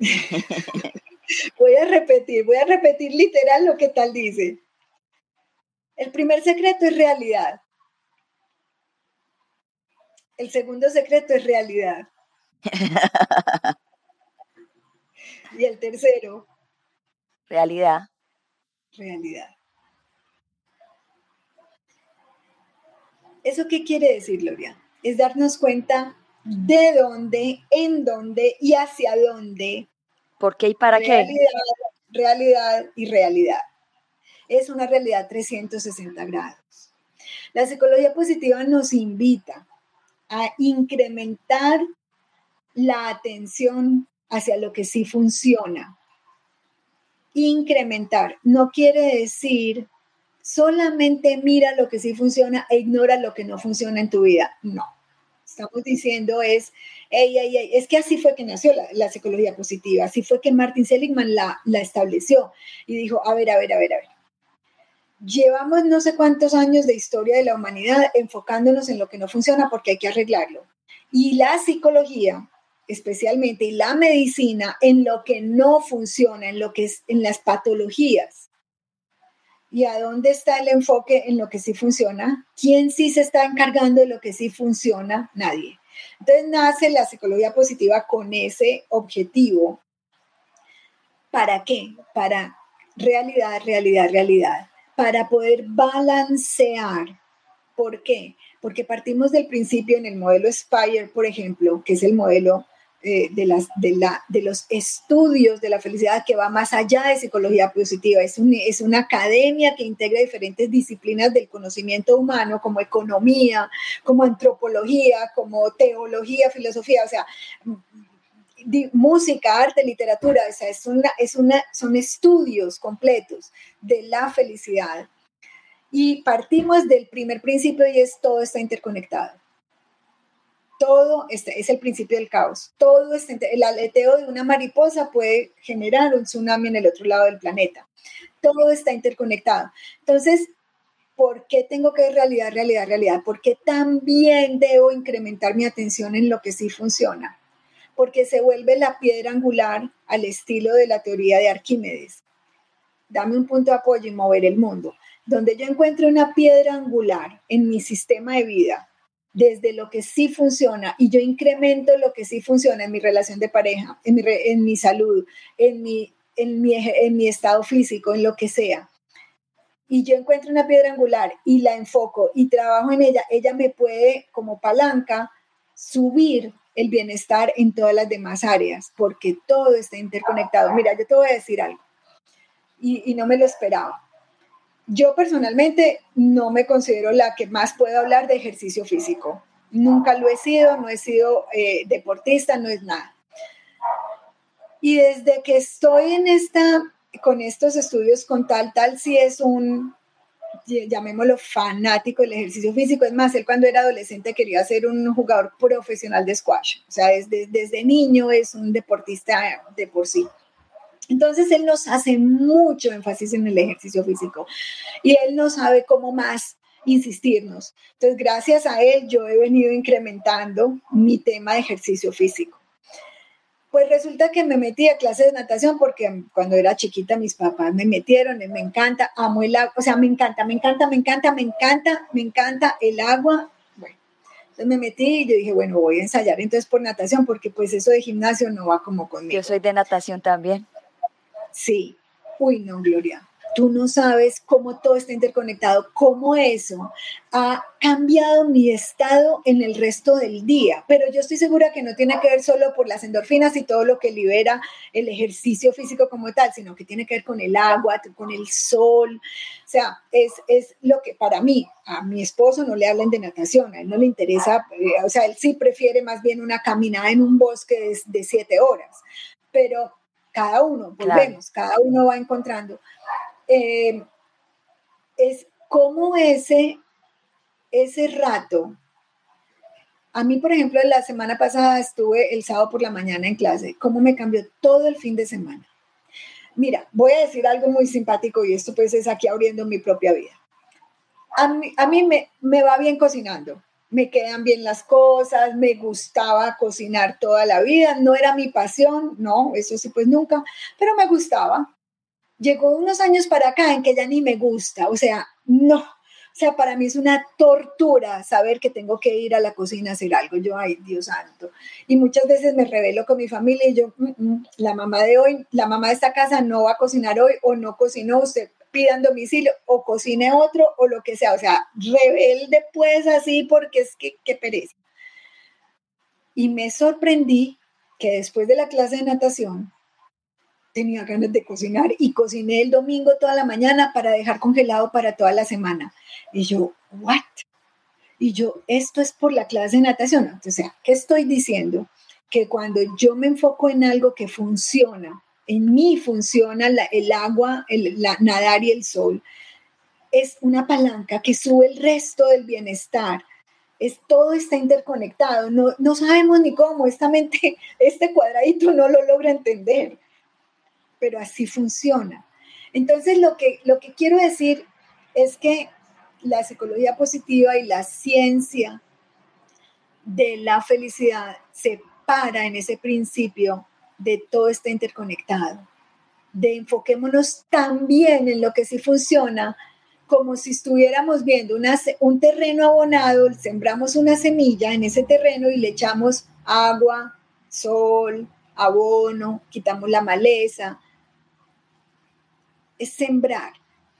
voy a repetir, voy a repetir literal lo que Tal dice. El primer secreto es realidad. El segundo secreto es realidad. y el tercero. Realidad realidad. ¿Eso qué quiere decir, Gloria? Es darnos cuenta de dónde, en dónde y hacia dónde. ¿Por qué y para realidad, qué? Realidad y realidad. Es una realidad 360 grados. La psicología positiva nos invita a incrementar la atención hacia lo que sí funciona, incrementar. No quiere decir solamente mira lo que sí funciona e ignora lo que no funciona en tu vida. No. Estamos diciendo es, es que así fue que nació la, psicología positiva, así fue que Martin Seligman la, la estableció y dijo, a ver, a ver, a ver, a ver. Llevamos no sé cuántos años de historia de la humanidad enfocándonos en lo que no funciona porque hay que arreglarlo. Y la psicología especialmente, y la medicina en lo que no funciona, en lo que es en las patologías. ¿Y a dónde está el enfoque en lo que sí funciona? ¿Quién sí se está encargando de lo que sí funciona? Nadie. Entonces nace la psicología positiva con ese objetivo. ¿Para qué? Para realidad, realidad, realidad. Para poder balancear. ¿Por qué? Porque partimos del principio en el modelo Spire, por ejemplo, que es el modelo eh, de, los estudios de la felicidad que va más allá de psicología positiva. Es, es una academia que integra diferentes disciplinas del conocimiento humano, como economía, como antropología, como teología, filosofía, o sea, música, arte, literatura, o sea, es una, es una, son estudios completos de la felicidad. Y partimos del primer principio y es todo está interconectado. Todo este es el principio del caos. Todo está, el aleteo de una mariposa puede generar un tsunami en el otro lado del planeta. Todo está interconectado. Entonces, ¿por qué tengo que realidad, realidad, realidad? ¿Por qué también debo incrementar mi atención en lo que sí funciona? Porque se vuelve la piedra angular al estilo de la teoría de Arquímedes. Dame un punto de apoyo y mover el mundo donde yo encuentre una piedra angular en mi sistema de vida, desde lo que sí funciona y yo incremento lo que sí funciona en mi relación de pareja, en mi, salud, en, mi, en mi estado físico, en lo que sea, y yo encuentro una piedra angular y la enfoco y trabajo en ella, ella me puede como palanca subir el bienestar en todas las demás áreas, porque todo está interconectado. Mira, yo te voy a decir algo y, no me lo esperaba. Yo personalmente no me considero la que más puedo hablar de ejercicio físico. Nunca lo he sido, no he sido eh, deportista, no es nada. Y desde que estoy en esta, con estos estudios con tal, tal, si es un, llamémoslo fanático del ejercicio físico. Es más, él cuando era adolescente quería ser un jugador profesional de squash. O sea, desde, desde niño es un deportista de por sí. Entonces Él nos hace mucho énfasis en el ejercicio físico y Él no sabe cómo más insistirnos. Entonces, gracias a Él, yo he venido incrementando mi tema de ejercicio físico. Pues resulta que me metí a clases de natación porque cuando era chiquita mis papás me metieron, me encanta, amo el agua, o sea, me encanta, me encanta, me encanta, me encanta, me encanta el agua. Bueno, entonces me metí y yo dije, bueno, voy a ensayar entonces por natación porque pues eso de gimnasio no va como conmigo. Yo soy de natación también. Sí, uy, no, Gloria. Tú no sabes cómo todo está interconectado, cómo eso ha cambiado mi estado en el resto del día. Pero yo estoy segura que no tiene que ver solo por las endorfinas y todo lo que libera el ejercicio físico como tal, sino que tiene que ver con el agua, con el sol. O sea, es, es lo que para mí, a mi esposo no le hablan de natación, a él no le interesa, eh, o sea, él sí prefiere más bien una caminada en un bosque de, de siete horas. Pero cada uno, volvemos, cada uno va encontrando. Eh, es como ese, ese rato. A mí, por ejemplo, la semana pasada estuve el sábado por la mañana en clase, cómo me cambió todo el fin de semana. Mira, voy a decir algo muy simpático y esto pues es aquí abriendo mi propia vida. A mí, a mí me, me va bien cocinando me quedan bien las cosas, me gustaba cocinar toda la vida, no era mi pasión, no, eso sí, pues nunca, pero me gustaba. Llegó unos años para acá en que ya ni me gusta, o sea, no, o sea, para mí es una tortura saber que tengo que ir a la cocina a hacer algo. Yo, ay, Dios santo. Y muchas veces me revelo con mi familia y yo, mm, mm, la mamá de hoy, la mamá de esta casa no va a cocinar hoy o no cocinó, usted pidan domicilio o cocine otro o lo que sea. O sea, rebelde pues así porque es que, qué pereza. Y me sorprendí que después de la clase de natación tenía ganas de cocinar y cociné el domingo toda la mañana para dejar congelado para toda la semana. Y yo, ¿what? Y yo, esto es por la clase de natación. O sea, ¿qué estoy diciendo? Que cuando yo me enfoco en algo que funciona, en mí funciona el agua, el, la, nadar y el sol. Es una palanca que sube el resto del bienestar. Es, todo está interconectado. No, no sabemos ni cómo. Esta mente, este cuadradito no lo logra entender. Pero así funciona. Entonces, lo que, lo que quiero decir es que la psicología positiva y la ciencia de la felicidad se para en ese principio de todo está interconectado, de enfoquémonos también en lo que sí funciona, como si estuviéramos viendo un terreno abonado, sembramos una semilla en ese terreno y le echamos agua, sol, abono, quitamos la maleza. Es sembrar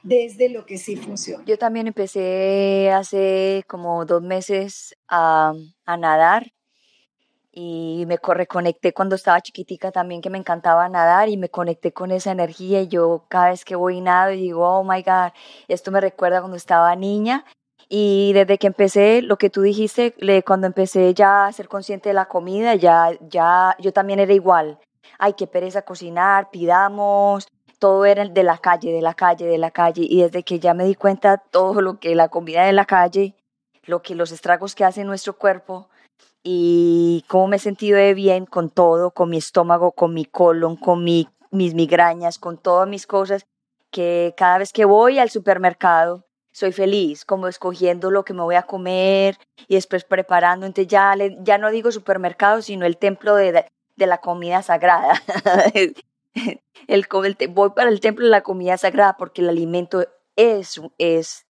desde lo que sí funciona. Yo también empecé hace como dos meses a, a nadar y me reconecté cuando estaba chiquitica también que me encantaba nadar y me conecté con esa energía y yo cada vez que voy nado y digo, oh my God, esto me recuerda cuando estaba niña y desde que empecé, lo que tú dijiste, cuando empecé ya a ser consciente de la comida, ya, ya yo también era igual. Ay, qué pereza cocinar, pidamos, todo era de la calle, de la calle, de la calle. Y desde que ya me di cuenta todo lo que la comida de la calle, lo que los estragos que hace nuestro cuerpo y cómo me he sentido de bien con todo, con mi estómago, con mi colon, con mi, mis migrañas, con todas mis cosas, que cada vez que voy al supermercado soy feliz, como escogiendo lo que me voy a comer y después preparando. Entonces ya, ya no digo supermercado, sino el templo de, de la comida sagrada. el, voy para el templo de la comida sagrada porque el alimento es, es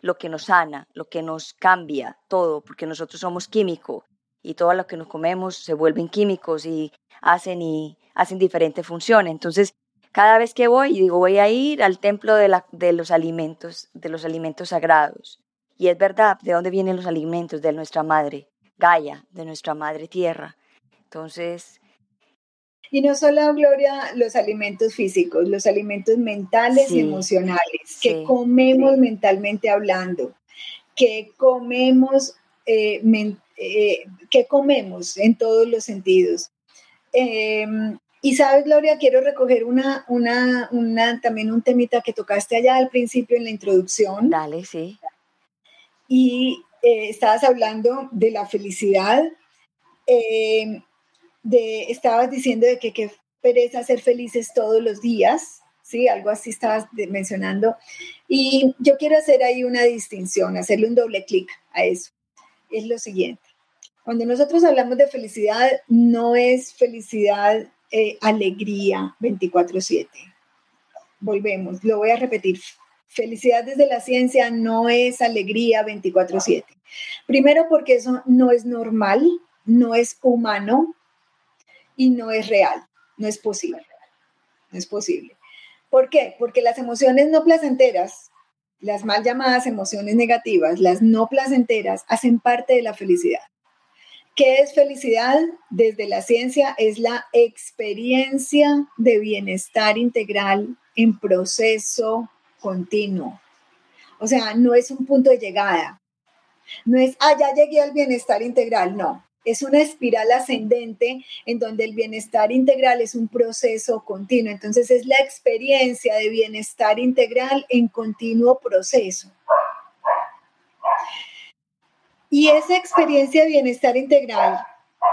lo que nos sana, lo que nos cambia todo, porque nosotros somos químicos y todo lo que nos comemos se vuelven químicos y hacen y hacen diferentes funciones. Entonces, cada vez que voy, digo, voy a ir al templo de, la, de los alimentos, de los alimentos sagrados. Y es verdad, ¿de dónde vienen los alimentos? De nuestra madre, Gaia, de nuestra madre tierra. Entonces... Y no solo, Gloria, los alimentos físicos, los alimentos mentales y emocionales, que comemos mentalmente hablando, que comemos, eh, eh, que comemos en todos los sentidos. Em, y sabes, Gloria, quiero recoger una, una, una, también un temita que tocaste allá al principio en la introducción. Dale, sí. Y eh, estabas hablando de la felicidad. Eh, de, estabas diciendo de que qué pereza ser felices todos los días, ¿sí? Algo así estabas mencionando. Y yo quiero hacer ahí una distinción, hacerle un doble clic a eso. Es lo siguiente. Cuando nosotros hablamos de felicidad, no es felicidad eh, alegría 24/7. Volvemos, lo voy a repetir. Felicidad desde la ciencia no es alegría 24/7. Primero porque eso no es normal, no es humano y no es real, no es posible. No es posible. ¿Por qué? Porque las emociones no placenteras, las mal llamadas emociones negativas, las no placenteras, hacen parte de la felicidad. ¿Qué es felicidad? Desde la ciencia es la experiencia de bienestar integral en proceso continuo. O sea, no es un punto de llegada. No es, ah, ya llegué al bienestar integral. No, es una espiral ascendente en donde el bienestar integral es un proceso continuo. Entonces es la experiencia de bienestar integral en continuo proceso. Y esa experiencia de bienestar integral,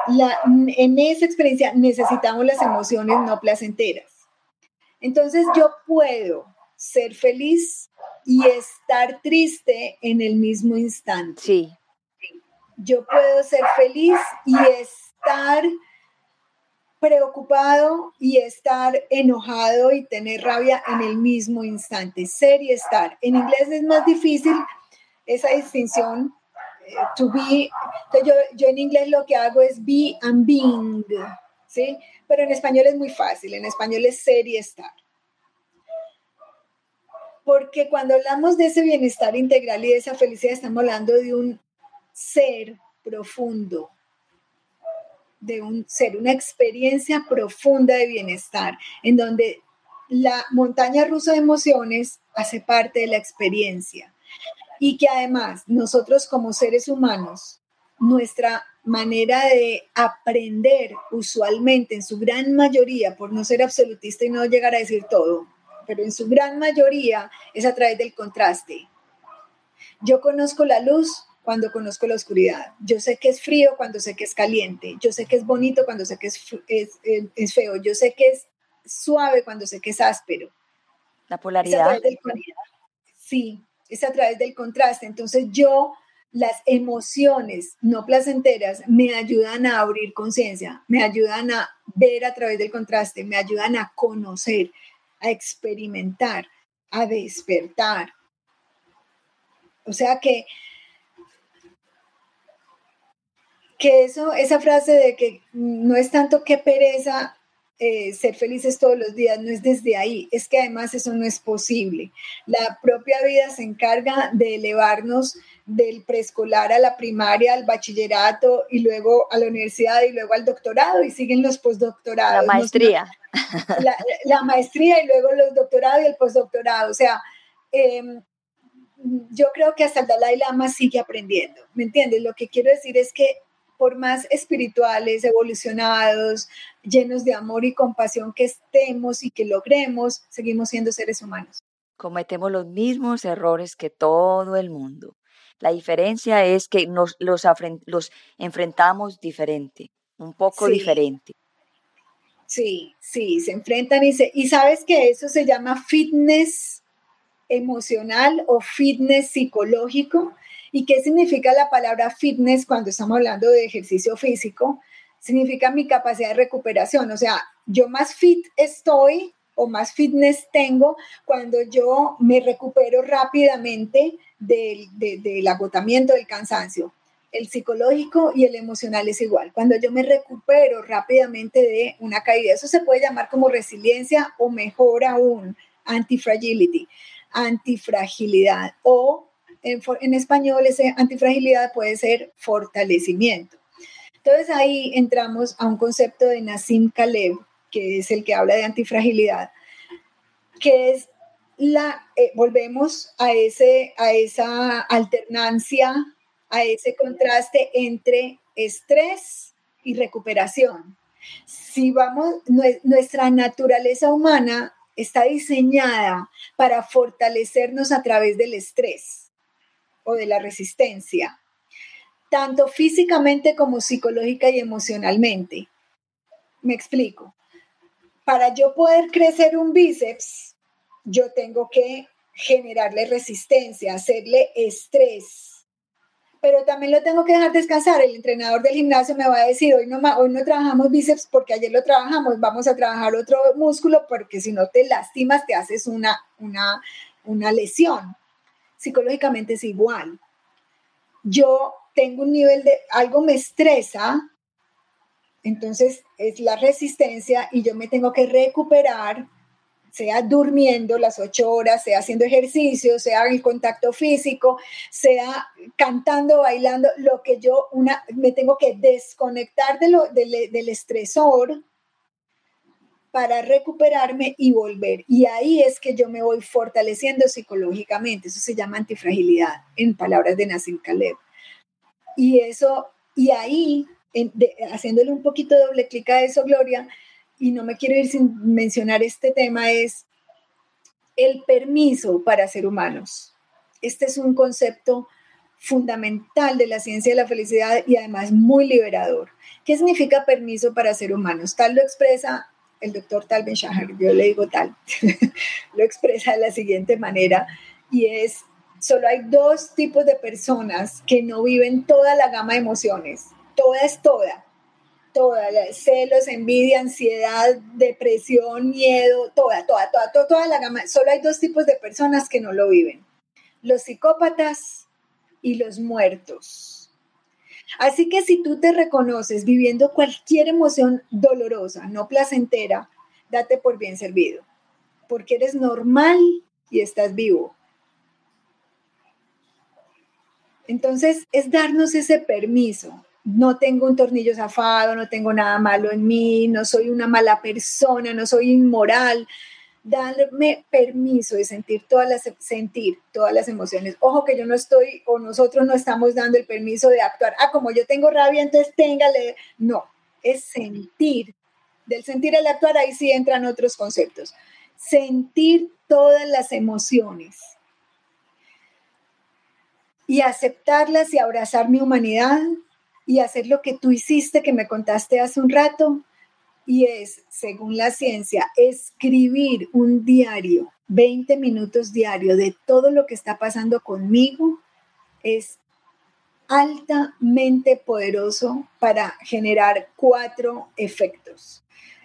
en esa experiencia necesitamos las emociones no placenteras. Entonces yo puedo ser feliz y estar triste en el mismo instante. Sí. Yo puedo ser feliz y estar preocupado y estar enojado y tener rabia en el mismo instante. Ser y estar. En inglés es más difícil esa distinción to be, yo, yo en inglés lo que hago es be and being, ¿sí? Pero en español es muy fácil, en español es ser y estar. Porque cuando hablamos de ese bienestar integral y de esa felicidad, estamos hablando de un ser profundo, de un ser, una experiencia profunda de bienestar, en donde la montaña rusa de emociones hace parte de la experiencia y que además nosotros como seres humanos, nuestra manera de aprender usualmente en su gran mayoría, por no ser absolutista y no llegar a decir todo, pero en su gran mayoría es a través del contraste. Yo conozco la luz cuando conozco la oscuridad. Yo sé que es frío cuando sé que es caliente. Yo sé que es bonito cuando sé que es, es, feo. Yo sé que es suave cuando sé que es áspero. La polaridad. Sí, es a través del contraste. Entonces yo, las emociones no placenteras me ayudan a abrir conciencia, me ayudan a ver a través del contraste, me ayudan a conocer, a experimentar, a despertar. O sea que, que eso, esa frase de que no es tanto que pereza eh, ser felices todos los días, no es desde ahí, es que además eso no es posible. La propia vida se encarga de elevarnos del preescolar a la primaria, al bachillerato y luego a la universidad y luego al doctorado y siguen los postdoctorados. La maestría. La, maestría y luego los doctorados y el postdoctorado. O sea, em, yo creo que hasta el Dalai Lama sigue aprendiendo, ¿me entiendes? Lo que quiero decir es que por más espirituales, evolucionados, llenos de amor y compasión que estemos y que logremos, seguimos siendo seres humanos. Cometemos los mismos errores que todo el mundo. La diferencia es que nos los, los enfrentamos diferente, un poco diferente. Sí, sí, se enfrentan y, se, y sabes que eso se llama fitness emocional o fitness psicológico. ¿Y qué significa la palabra fitness cuando estamos hablando de ejercicio físico? Significa mi capacidad de recuperación. O sea, yo más fit estoy o más fitness tengo cuando yo me recupero rápidamente del, del agotamiento, del cansancio. El psicológico y el emocional es igual. Cuando yo me recupero rápidamente de una caída, eso se puede llamar como resiliencia o mejor aún, antifragility, antifragilidad o en, español ese antifragilidad puede ser fortalecimiento. Entonces ahí entramos a un concepto de Nassim Kalev, que es el que habla de antifragilidad, que es la, eh, volvemos a, ese, a esa alternancia, a ese contraste entre estrés y recuperación. Si vamos, nuestra naturaleza humana está diseñada para fortalecernos a través del estrés o de la resistencia, tanto físicamente como psicológica y emocionalmente. Me explico. Para yo poder crecer un bíceps, yo tengo que generarle resistencia, hacerle estrés. Pero también lo tengo que dejar descansar. El entrenador del gimnasio me va a decir, hoy no, hoy no trabajamos bíceps porque ayer lo trabajamos, vamos a trabajar otro músculo porque si no te lastimas, te haces una, una, una lesión psicológicamente es igual. Yo tengo un nivel de, algo me estresa, entonces es la resistencia y yo me tengo que recuperar, sea durmiendo las ocho horas, sea haciendo ejercicio, sea el contacto físico, sea cantando, bailando, lo que yo una, me tengo que desconectar de lo, del estresor para recuperarme y volver. Y ahí es que yo me voy fortaleciendo psicológicamente. Eso se llama antifragilidad, en palabras de Nassim Khaleb. Y eso, y ahí, haciéndole un poquito doble clic a eso, Gloria, y no me quiero ir sin mencionar este tema, es el permiso para ser humanos. Este es un concepto fundamental de la ciencia de la felicidad y además muy liberador. ¿Qué significa permiso para ser humanos? Tal lo expresa el doctor Tal Ben Shahar, yo le digo tal, lo expresa de la siguiente manera y es, solo hay dos tipos de personas que no viven toda la gama de emociones, toda es toda, toda, celos, envidia, ansiedad, depresión, miedo, toda, toda, toda, toda, toda la gama, solo hay dos tipos de personas que no lo viven, los psicópatas y los muertos. Así que si tú te reconoces viviendo cualquier emoción dolorosa, no placentera, date por bien servido, porque eres normal y estás vivo. Entonces es darnos ese permiso. No tengo un tornillo zafado, no tengo nada malo en mí, no soy una mala persona, no soy inmoral, darme permiso de sentir todas las, sentir todas las emociones. Ojo que yo no estoy o nosotros no estamos dando el permiso de actuar. Ah, como yo tengo rabia, entonces téngale. No, es sentir. Del sentir al actuar, ahí sí entran otros conceptos. Sentir todas las emociones y aceptarlas y abrazar mi humanidad y hacer lo que tú hiciste, que me contaste hace un rato, y es, según la ciencia, escribir un diario, 20 minutos diario de todo lo que está pasando conmigo, es altamente poderoso para generar cuatro efectos.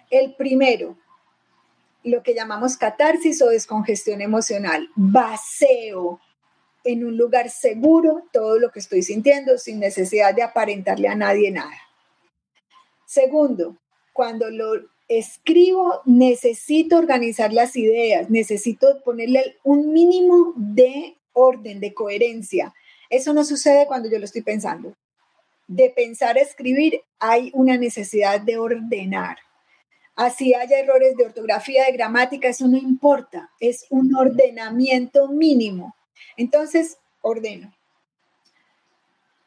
El primero, lo que llamamos catarsis o descongestión emocional, vaceo en un lugar seguro todo lo que estoy sintiendo sin necesidad de aparentarle a nadie nada. Segundo, cuando lo escribo, necesito organizar las ideas, necesito ponerle un mínimo de orden, de coherencia. Eso no sucede cuando yo lo estoy pensando. De pensar a escribir hay una necesidad de ordenar. Así haya errores de ortografía, de gramática, eso no importa, es un ordenamiento mínimo. Entonces, ordeno.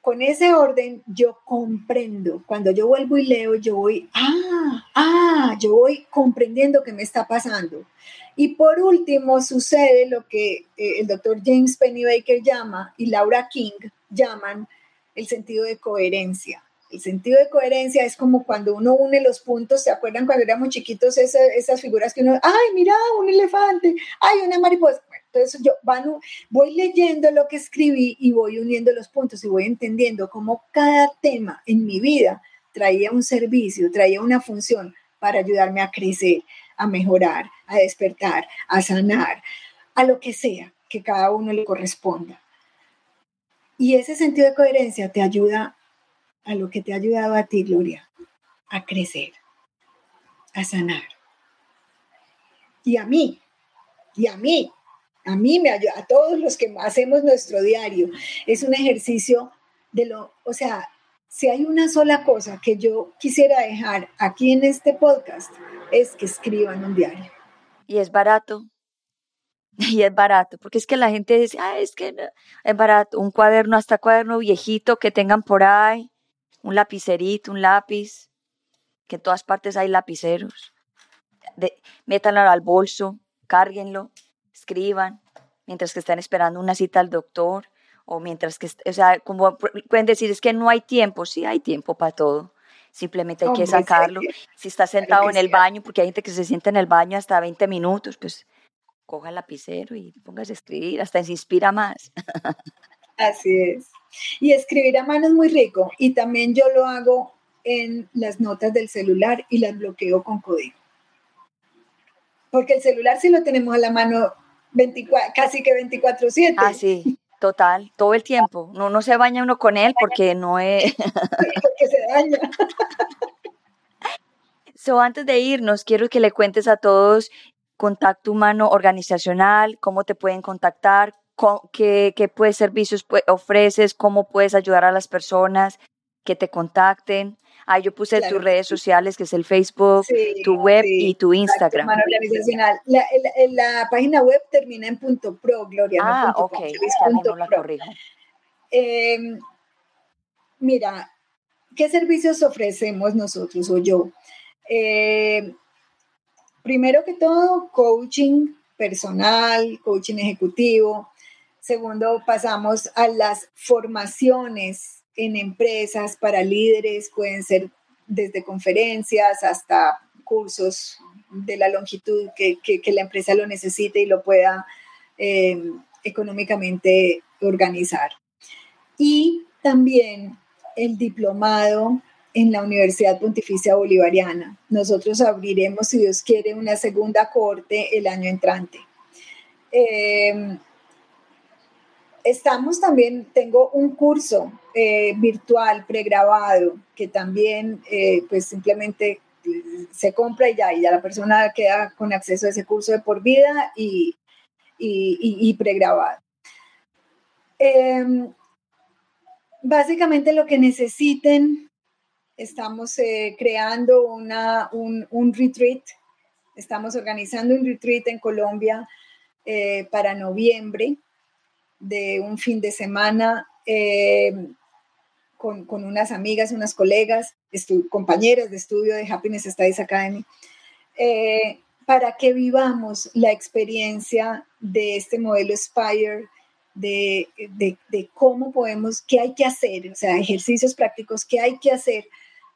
Con ese orden yo comprendo. Cuando yo vuelvo y leo, yo voy, ah, ah, yo voy comprendiendo qué me está pasando. Y por último, sucede lo que eh, el doctor James Pennybaker llama y Laura King llaman el sentido de coherencia. El sentido de coherencia es como cuando uno une los puntos, ¿se acuerdan cuando éramos chiquitos esas, figuras que uno, ay, mira, un elefante, ay, una mariposa? Entonces yo van, voy leyendo lo que escribí y voy uniendo los puntos y voy entendiendo cómo cada tema en mi vida traía un servicio, traía una función para ayudarme a crecer, a mejorar, a despertar, a sanar, a lo que sea que cada uno le corresponda. Y ese sentido de coherencia te ayuda a lo que te ha ayudado a ti, Gloria, a crecer, a sanar. Y a mí, y a mí, a mí me ayuda, a todos los que hacemos nuestro diario. Es un ejercicio de lo, o sea, si hay una sola cosa que yo quisiera dejar aquí en este podcast, es que escriban un diario. Y es barato. Y es barato, porque es que la gente dice, ah, es que es barato, un cuaderno, hasta cuaderno viejito que tengan por ahí, un lapicerito, un lápiz, que en todas partes hay lapiceros. De, métanlo al bolso, cárguenlo, escriban, mientras que están esperando una cita al doctor, o mientras que, o sea, como pueden decir, es que no hay tiempo, sí hay tiempo para todo. Simplemente hay que sacarlo. Si está sentado en el baño, porque hay gente que se sienta en el baño hasta 20 minutos, pues coja el lapicero y póngase a escribir, hasta se inspira más. Así es. Y escribir a mano es muy rico y también yo lo hago en las notas del celular y las bloqueo con código. Porque el celular sí lo tenemos a la mano 24, casi que 24/7. Ah, sí, total, todo el tiempo. No, no se baña uno con él porque no es... porque se daña. So, antes de irnos, quiero que le cuentes a todos contacto humano organizacional, cómo te pueden contactar, qué, qué pues, servicios ofreces, cómo puedes ayudar a las personas que te contacten. Ah, yo puse tus redes sociales, que es el Facebook, tu web y tu Instagram. Organizacional. La, la, página web termina en punto pro, Gloria. Ah, ok, no la corrijo. Em, mira, ¿qué servicios ofrecemos nosotros o yo? Eh, primero que todo, coaching personal, coaching ejecutivo, Segundo, pasamos a las formaciones en empresas para líderes, pueden ser desde conferencias hasta cursos de la longitud que, la empresa lo necesite y lo pueda eh, económicamente organizar. Y también el diplomado en la Universidad Pontificia Bolivariana. Nosotros abriremos, si Dios quiere, una segunda corte el año entrante. Eh, Estamos también, tengo un curso eh, virtual pregrabado que también eh, pues simplemente eh, se compra y ya, y ya la persona queda con acceso a ese curso de por vida y, y, pregrabado. Em, básicamente lo que necesiten, estamos creando una, un, un, retreat, estamos organizando un retreat en Colombia para noviembre de un fin de semana eh, con, unas amigas, unas colegas, compañeras de estudio de Happiness Studies Academy, eh, para que vivamos la experiencia de este modelo Spire, de, de, cómo podemos, qué hay que hacer, o sea, ejercicios prácticos, qué hay que hacer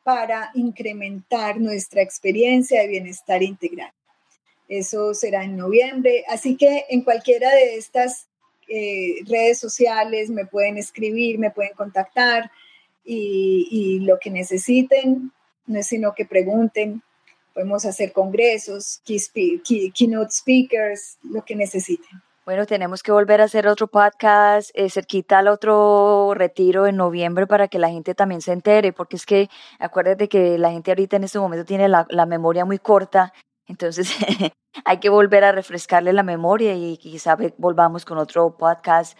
para incrementar nuestra experiencia de bienestar integral. Eso será en noviembre, así que en cualquiera de estas eh, redes sociales, me pueden escribir, me pueden contactar y, lo que necesiten, no es sino que pregunten. Podemos hacer congresos, keynote speakers, lo que necesiten. Bueno, tenemos que volver a hacer otro podcast eh, cerquita al otro retiro en noviembre para que la gente también se entere, porque es que acuérdate que la gente ahorita en este momento tiene la, la memoria muy corta entonces hay que volver a refrescarle la memoria y quizá volvamos con otro podcast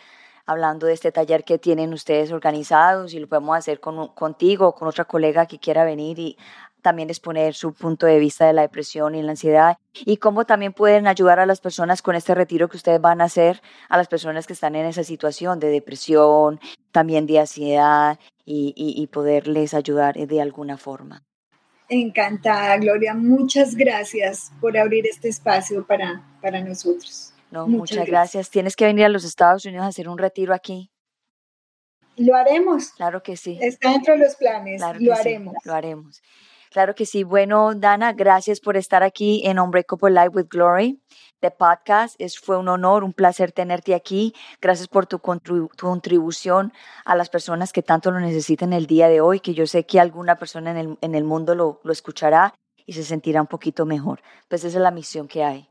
hablando de este taller que tienen ustedes organizados y lo podemos hacer con, contigo o con otra colega que quiera venir y también exponer su punto de vista de la depresión y la ansiedad y cómo también pueden ayudar a las personas con este retiro que ustedes van a hacer, a las personas que están en esa situación de depresión, también de ansiedad y, y poderles ayudar de alguna forma. Encantada, Gloria. Muchas gracias por abrir este espacio para, para nosotros. No, muchas, gracias. Tienes que venir a los Estados Unidos a hacer un retiro aquí. Lo haremos. Claro que sí. Está dentro de los planes. lo haremos. lo haremos. Claro que sí. Bueno, Dana, gracias por estar aquí en Unbreakable Life with Glory, de podcast. Es, fue un honor, un placer tenerte aquí. Gracias por tu, contribución a las personas que tanto lo necesitan el día de hoy, que yo sé que alguna persona en el, en el mundo lo, lo escuchará y se sentirá un poquito mejor. Pues esa es la misión que hay.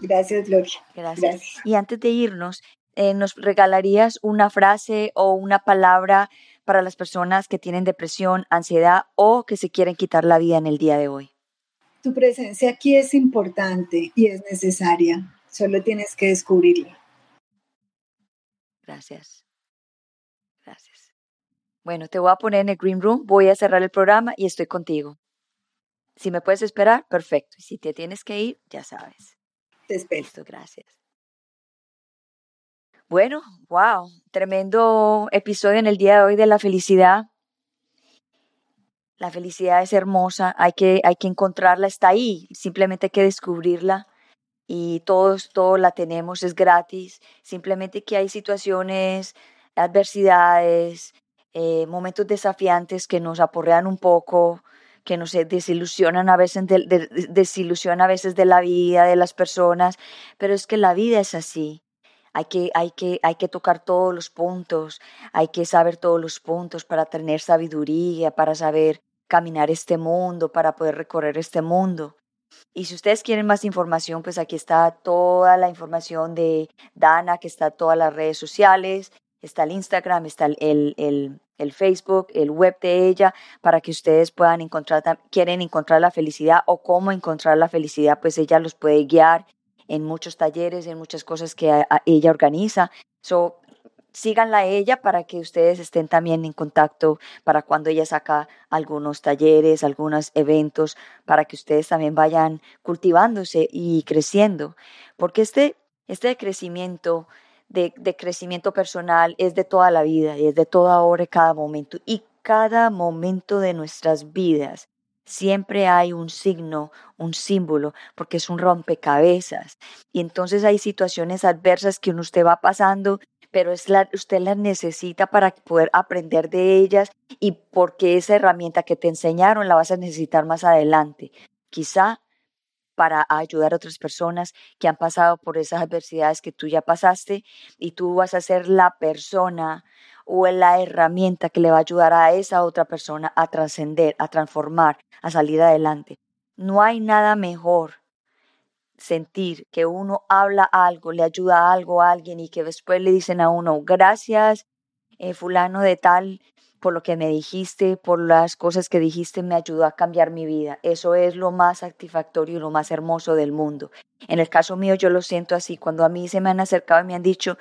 Gracias, Gloria. Gracias. Y antes de irnos, eh, ¿nos regalarías una frase o una palabra para las personas que tienen depresión, ansiedad o que se quieren quitar la vida en el día de hoy? Tu presencia aquí es importante y es necesaria. Solo tienes que descubrirla. Gracias. Gracias. Bueno, te voy a poner en el Green Room, voy a cerrar el programa y estoy contigo. Si me puedes esperar, perfecto. Y si te tienes que ir, ya sabes. Te espero. gracias. Bueno, wow, tremendo episodio en el día de hoy de la felicidad. La felicidad es hermosa, hay que, hay que encontrarla, está ahí, simplemente hay que descubrirla y todos, todos la tenemos, es gratis, simplemente que hay situaciones, adversidades, eh, momentos desafiantes que nos aporrean un poco, que nos desilusionan a veces desilusionan a veces de la vida, de las personas, pero es que la vida es así. Hay que, hay, que, hay que tocar todos los puntos, hay que saber todos los puntos para tener sabiduría, para saber caminar este mundo, para poder recorrer este mundo. Y si ustedes quieren más información, pues aquí está toda la información de Dana, que está todas las redes sociales, está el Instagram, está el, el, el, Facebook, el web de ella, para que ustedes puedan encontrar, quieren encontrar la felicidad o cómo encontrar la felicidad, pues ella los puede guiar en muchos talleres, en muchas cosas que ella organiza. So, síganla a ella para que ustedes estén también en contacto para cuando ella saca algunos talleres, algunos eventos, para que ustedes también vayan cultivándose y creciendo. Porque este, este crecimiento, de, de crecimiento personal es de toda la vida y es de toda hora y cada momento. Y cada momento de nuestras vidas siempre hay un signo, un símbolo, porque es un rompecabezas. Y entonces hay situaciones adversas que usted va pasando, pero es la, usted las necesita para poder aprender de ellas y porque esa herramienta que te enseñaron la vas a necesitar más adelante. Quizá para ayudar a otras personas que han pasado por esas adversidades que tú ya pasaste y tú vas a ser la persona o la herramienta que le va a ayudar a esa otra persona a trascender, a transformar, a salir adelante. No hay nada mejor sentir que uno habla algo, le ayuda algo a alguien y que después le dicen a uno, gracias, eh, fulano de tal, por lo que me dijiste, por las cosas que dijiste, me ayudó a cambiar mi vida. Eso es lo más satisfactorio y lo más hermoso del mundo. En el caso mío yo lo siento así, cuando a mí se me han acercado y me han dicho,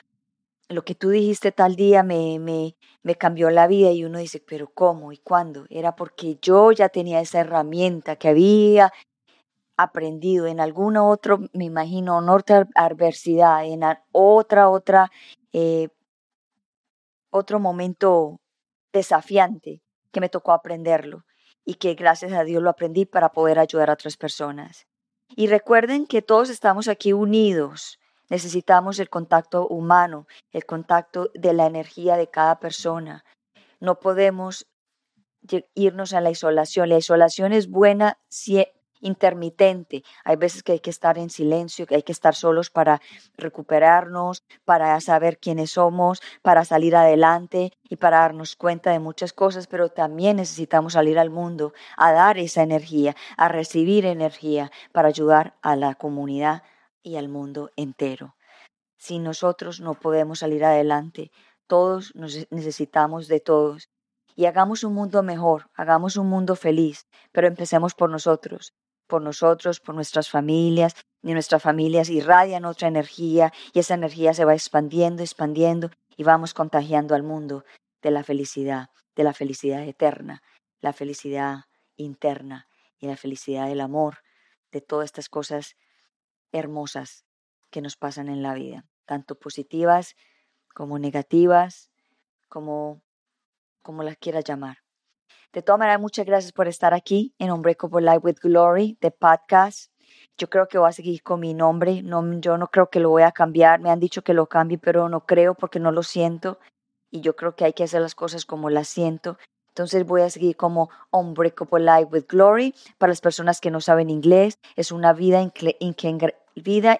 lo que tú dijiste tal día me, me, me cambió la vida y uno dice, pero ¿cómo y cuándo? Era porque yo ya tenía esa herramienta que había aprendido en alguna otro, me imagino, en otra adversidad, en otra, otra, eh, otro momento desafiante que me tocó aprenderlo y que gracias a Dios lo aprendí para poder ayudar a otras personas. Y recuerden que todos estamos aquí unidos Necesitamos el contacto humano, el contacto de la energía de cada persona. No podemos irnos a la isolación. La isolación es buena si intermitente. Hay veces que hay que estar en silencio, que hay que estar solos para recuperarnos, para saber quiénes somos, para salir adelante y para darnos cuenta de muchas cosas, pero también necesitamos salir al mundo a dar esa energía, a recibir energía para ayudar a la comunidad y al mundo entero. Sin nosotros no podemos salir adelante. Todos nos necesitamos de todos. Y hagamos un mundo mejor, hagamos un mundo feliz, pero empecemos por nosotros, por nosotros, por nuestras familias, y nuestras familias irradian otra energía y esa energía se va expandiendo, expandiendo y vamos contagiando al mundo de la felicidad, de la felicidad eterna. la felicidad interna y la felicidad del amor, de todas estas cosas hermosas que nos pasan en la vida, tanto positivas como negativas, como, como las quieras llamar. De todas maneras, muchas gracias por estar aquí en Unbreakable Life with Glory, de podcast. Yo creo que voy a seguir con mi nombre. No, yo no creo que lo voy a cambiar. Me han dicho que lo cambie, pero no creo porque no lo siento. Y yo creo que hay que hacer las cosas como las siento. Entonces voy a seguir como Unbreakable Life with Glory. Para las personas que no saben inglés, es una vida, vida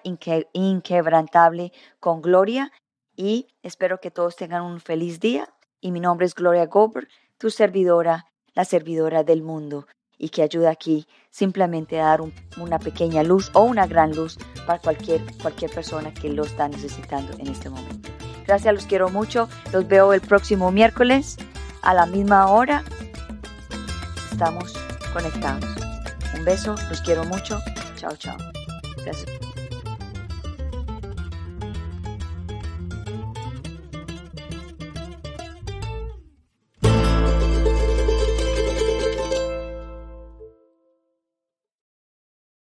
inquebrantable con gloria. Y espero que todos tengan un feliz día. Y mi nombre es Gloria Gober, tu servidora, la servidora del mundo y que ayuda aquí simplemente a dar una pequeña luz o una gran luz para cualquier, cualquier persona que lo está necesitando en este momento. Gracias, los quiero mucho. Los veo el próximo miércoles a la misma hora. Estamos conectados. Un beso, los quiero mucho. Chao, chao. Gracias.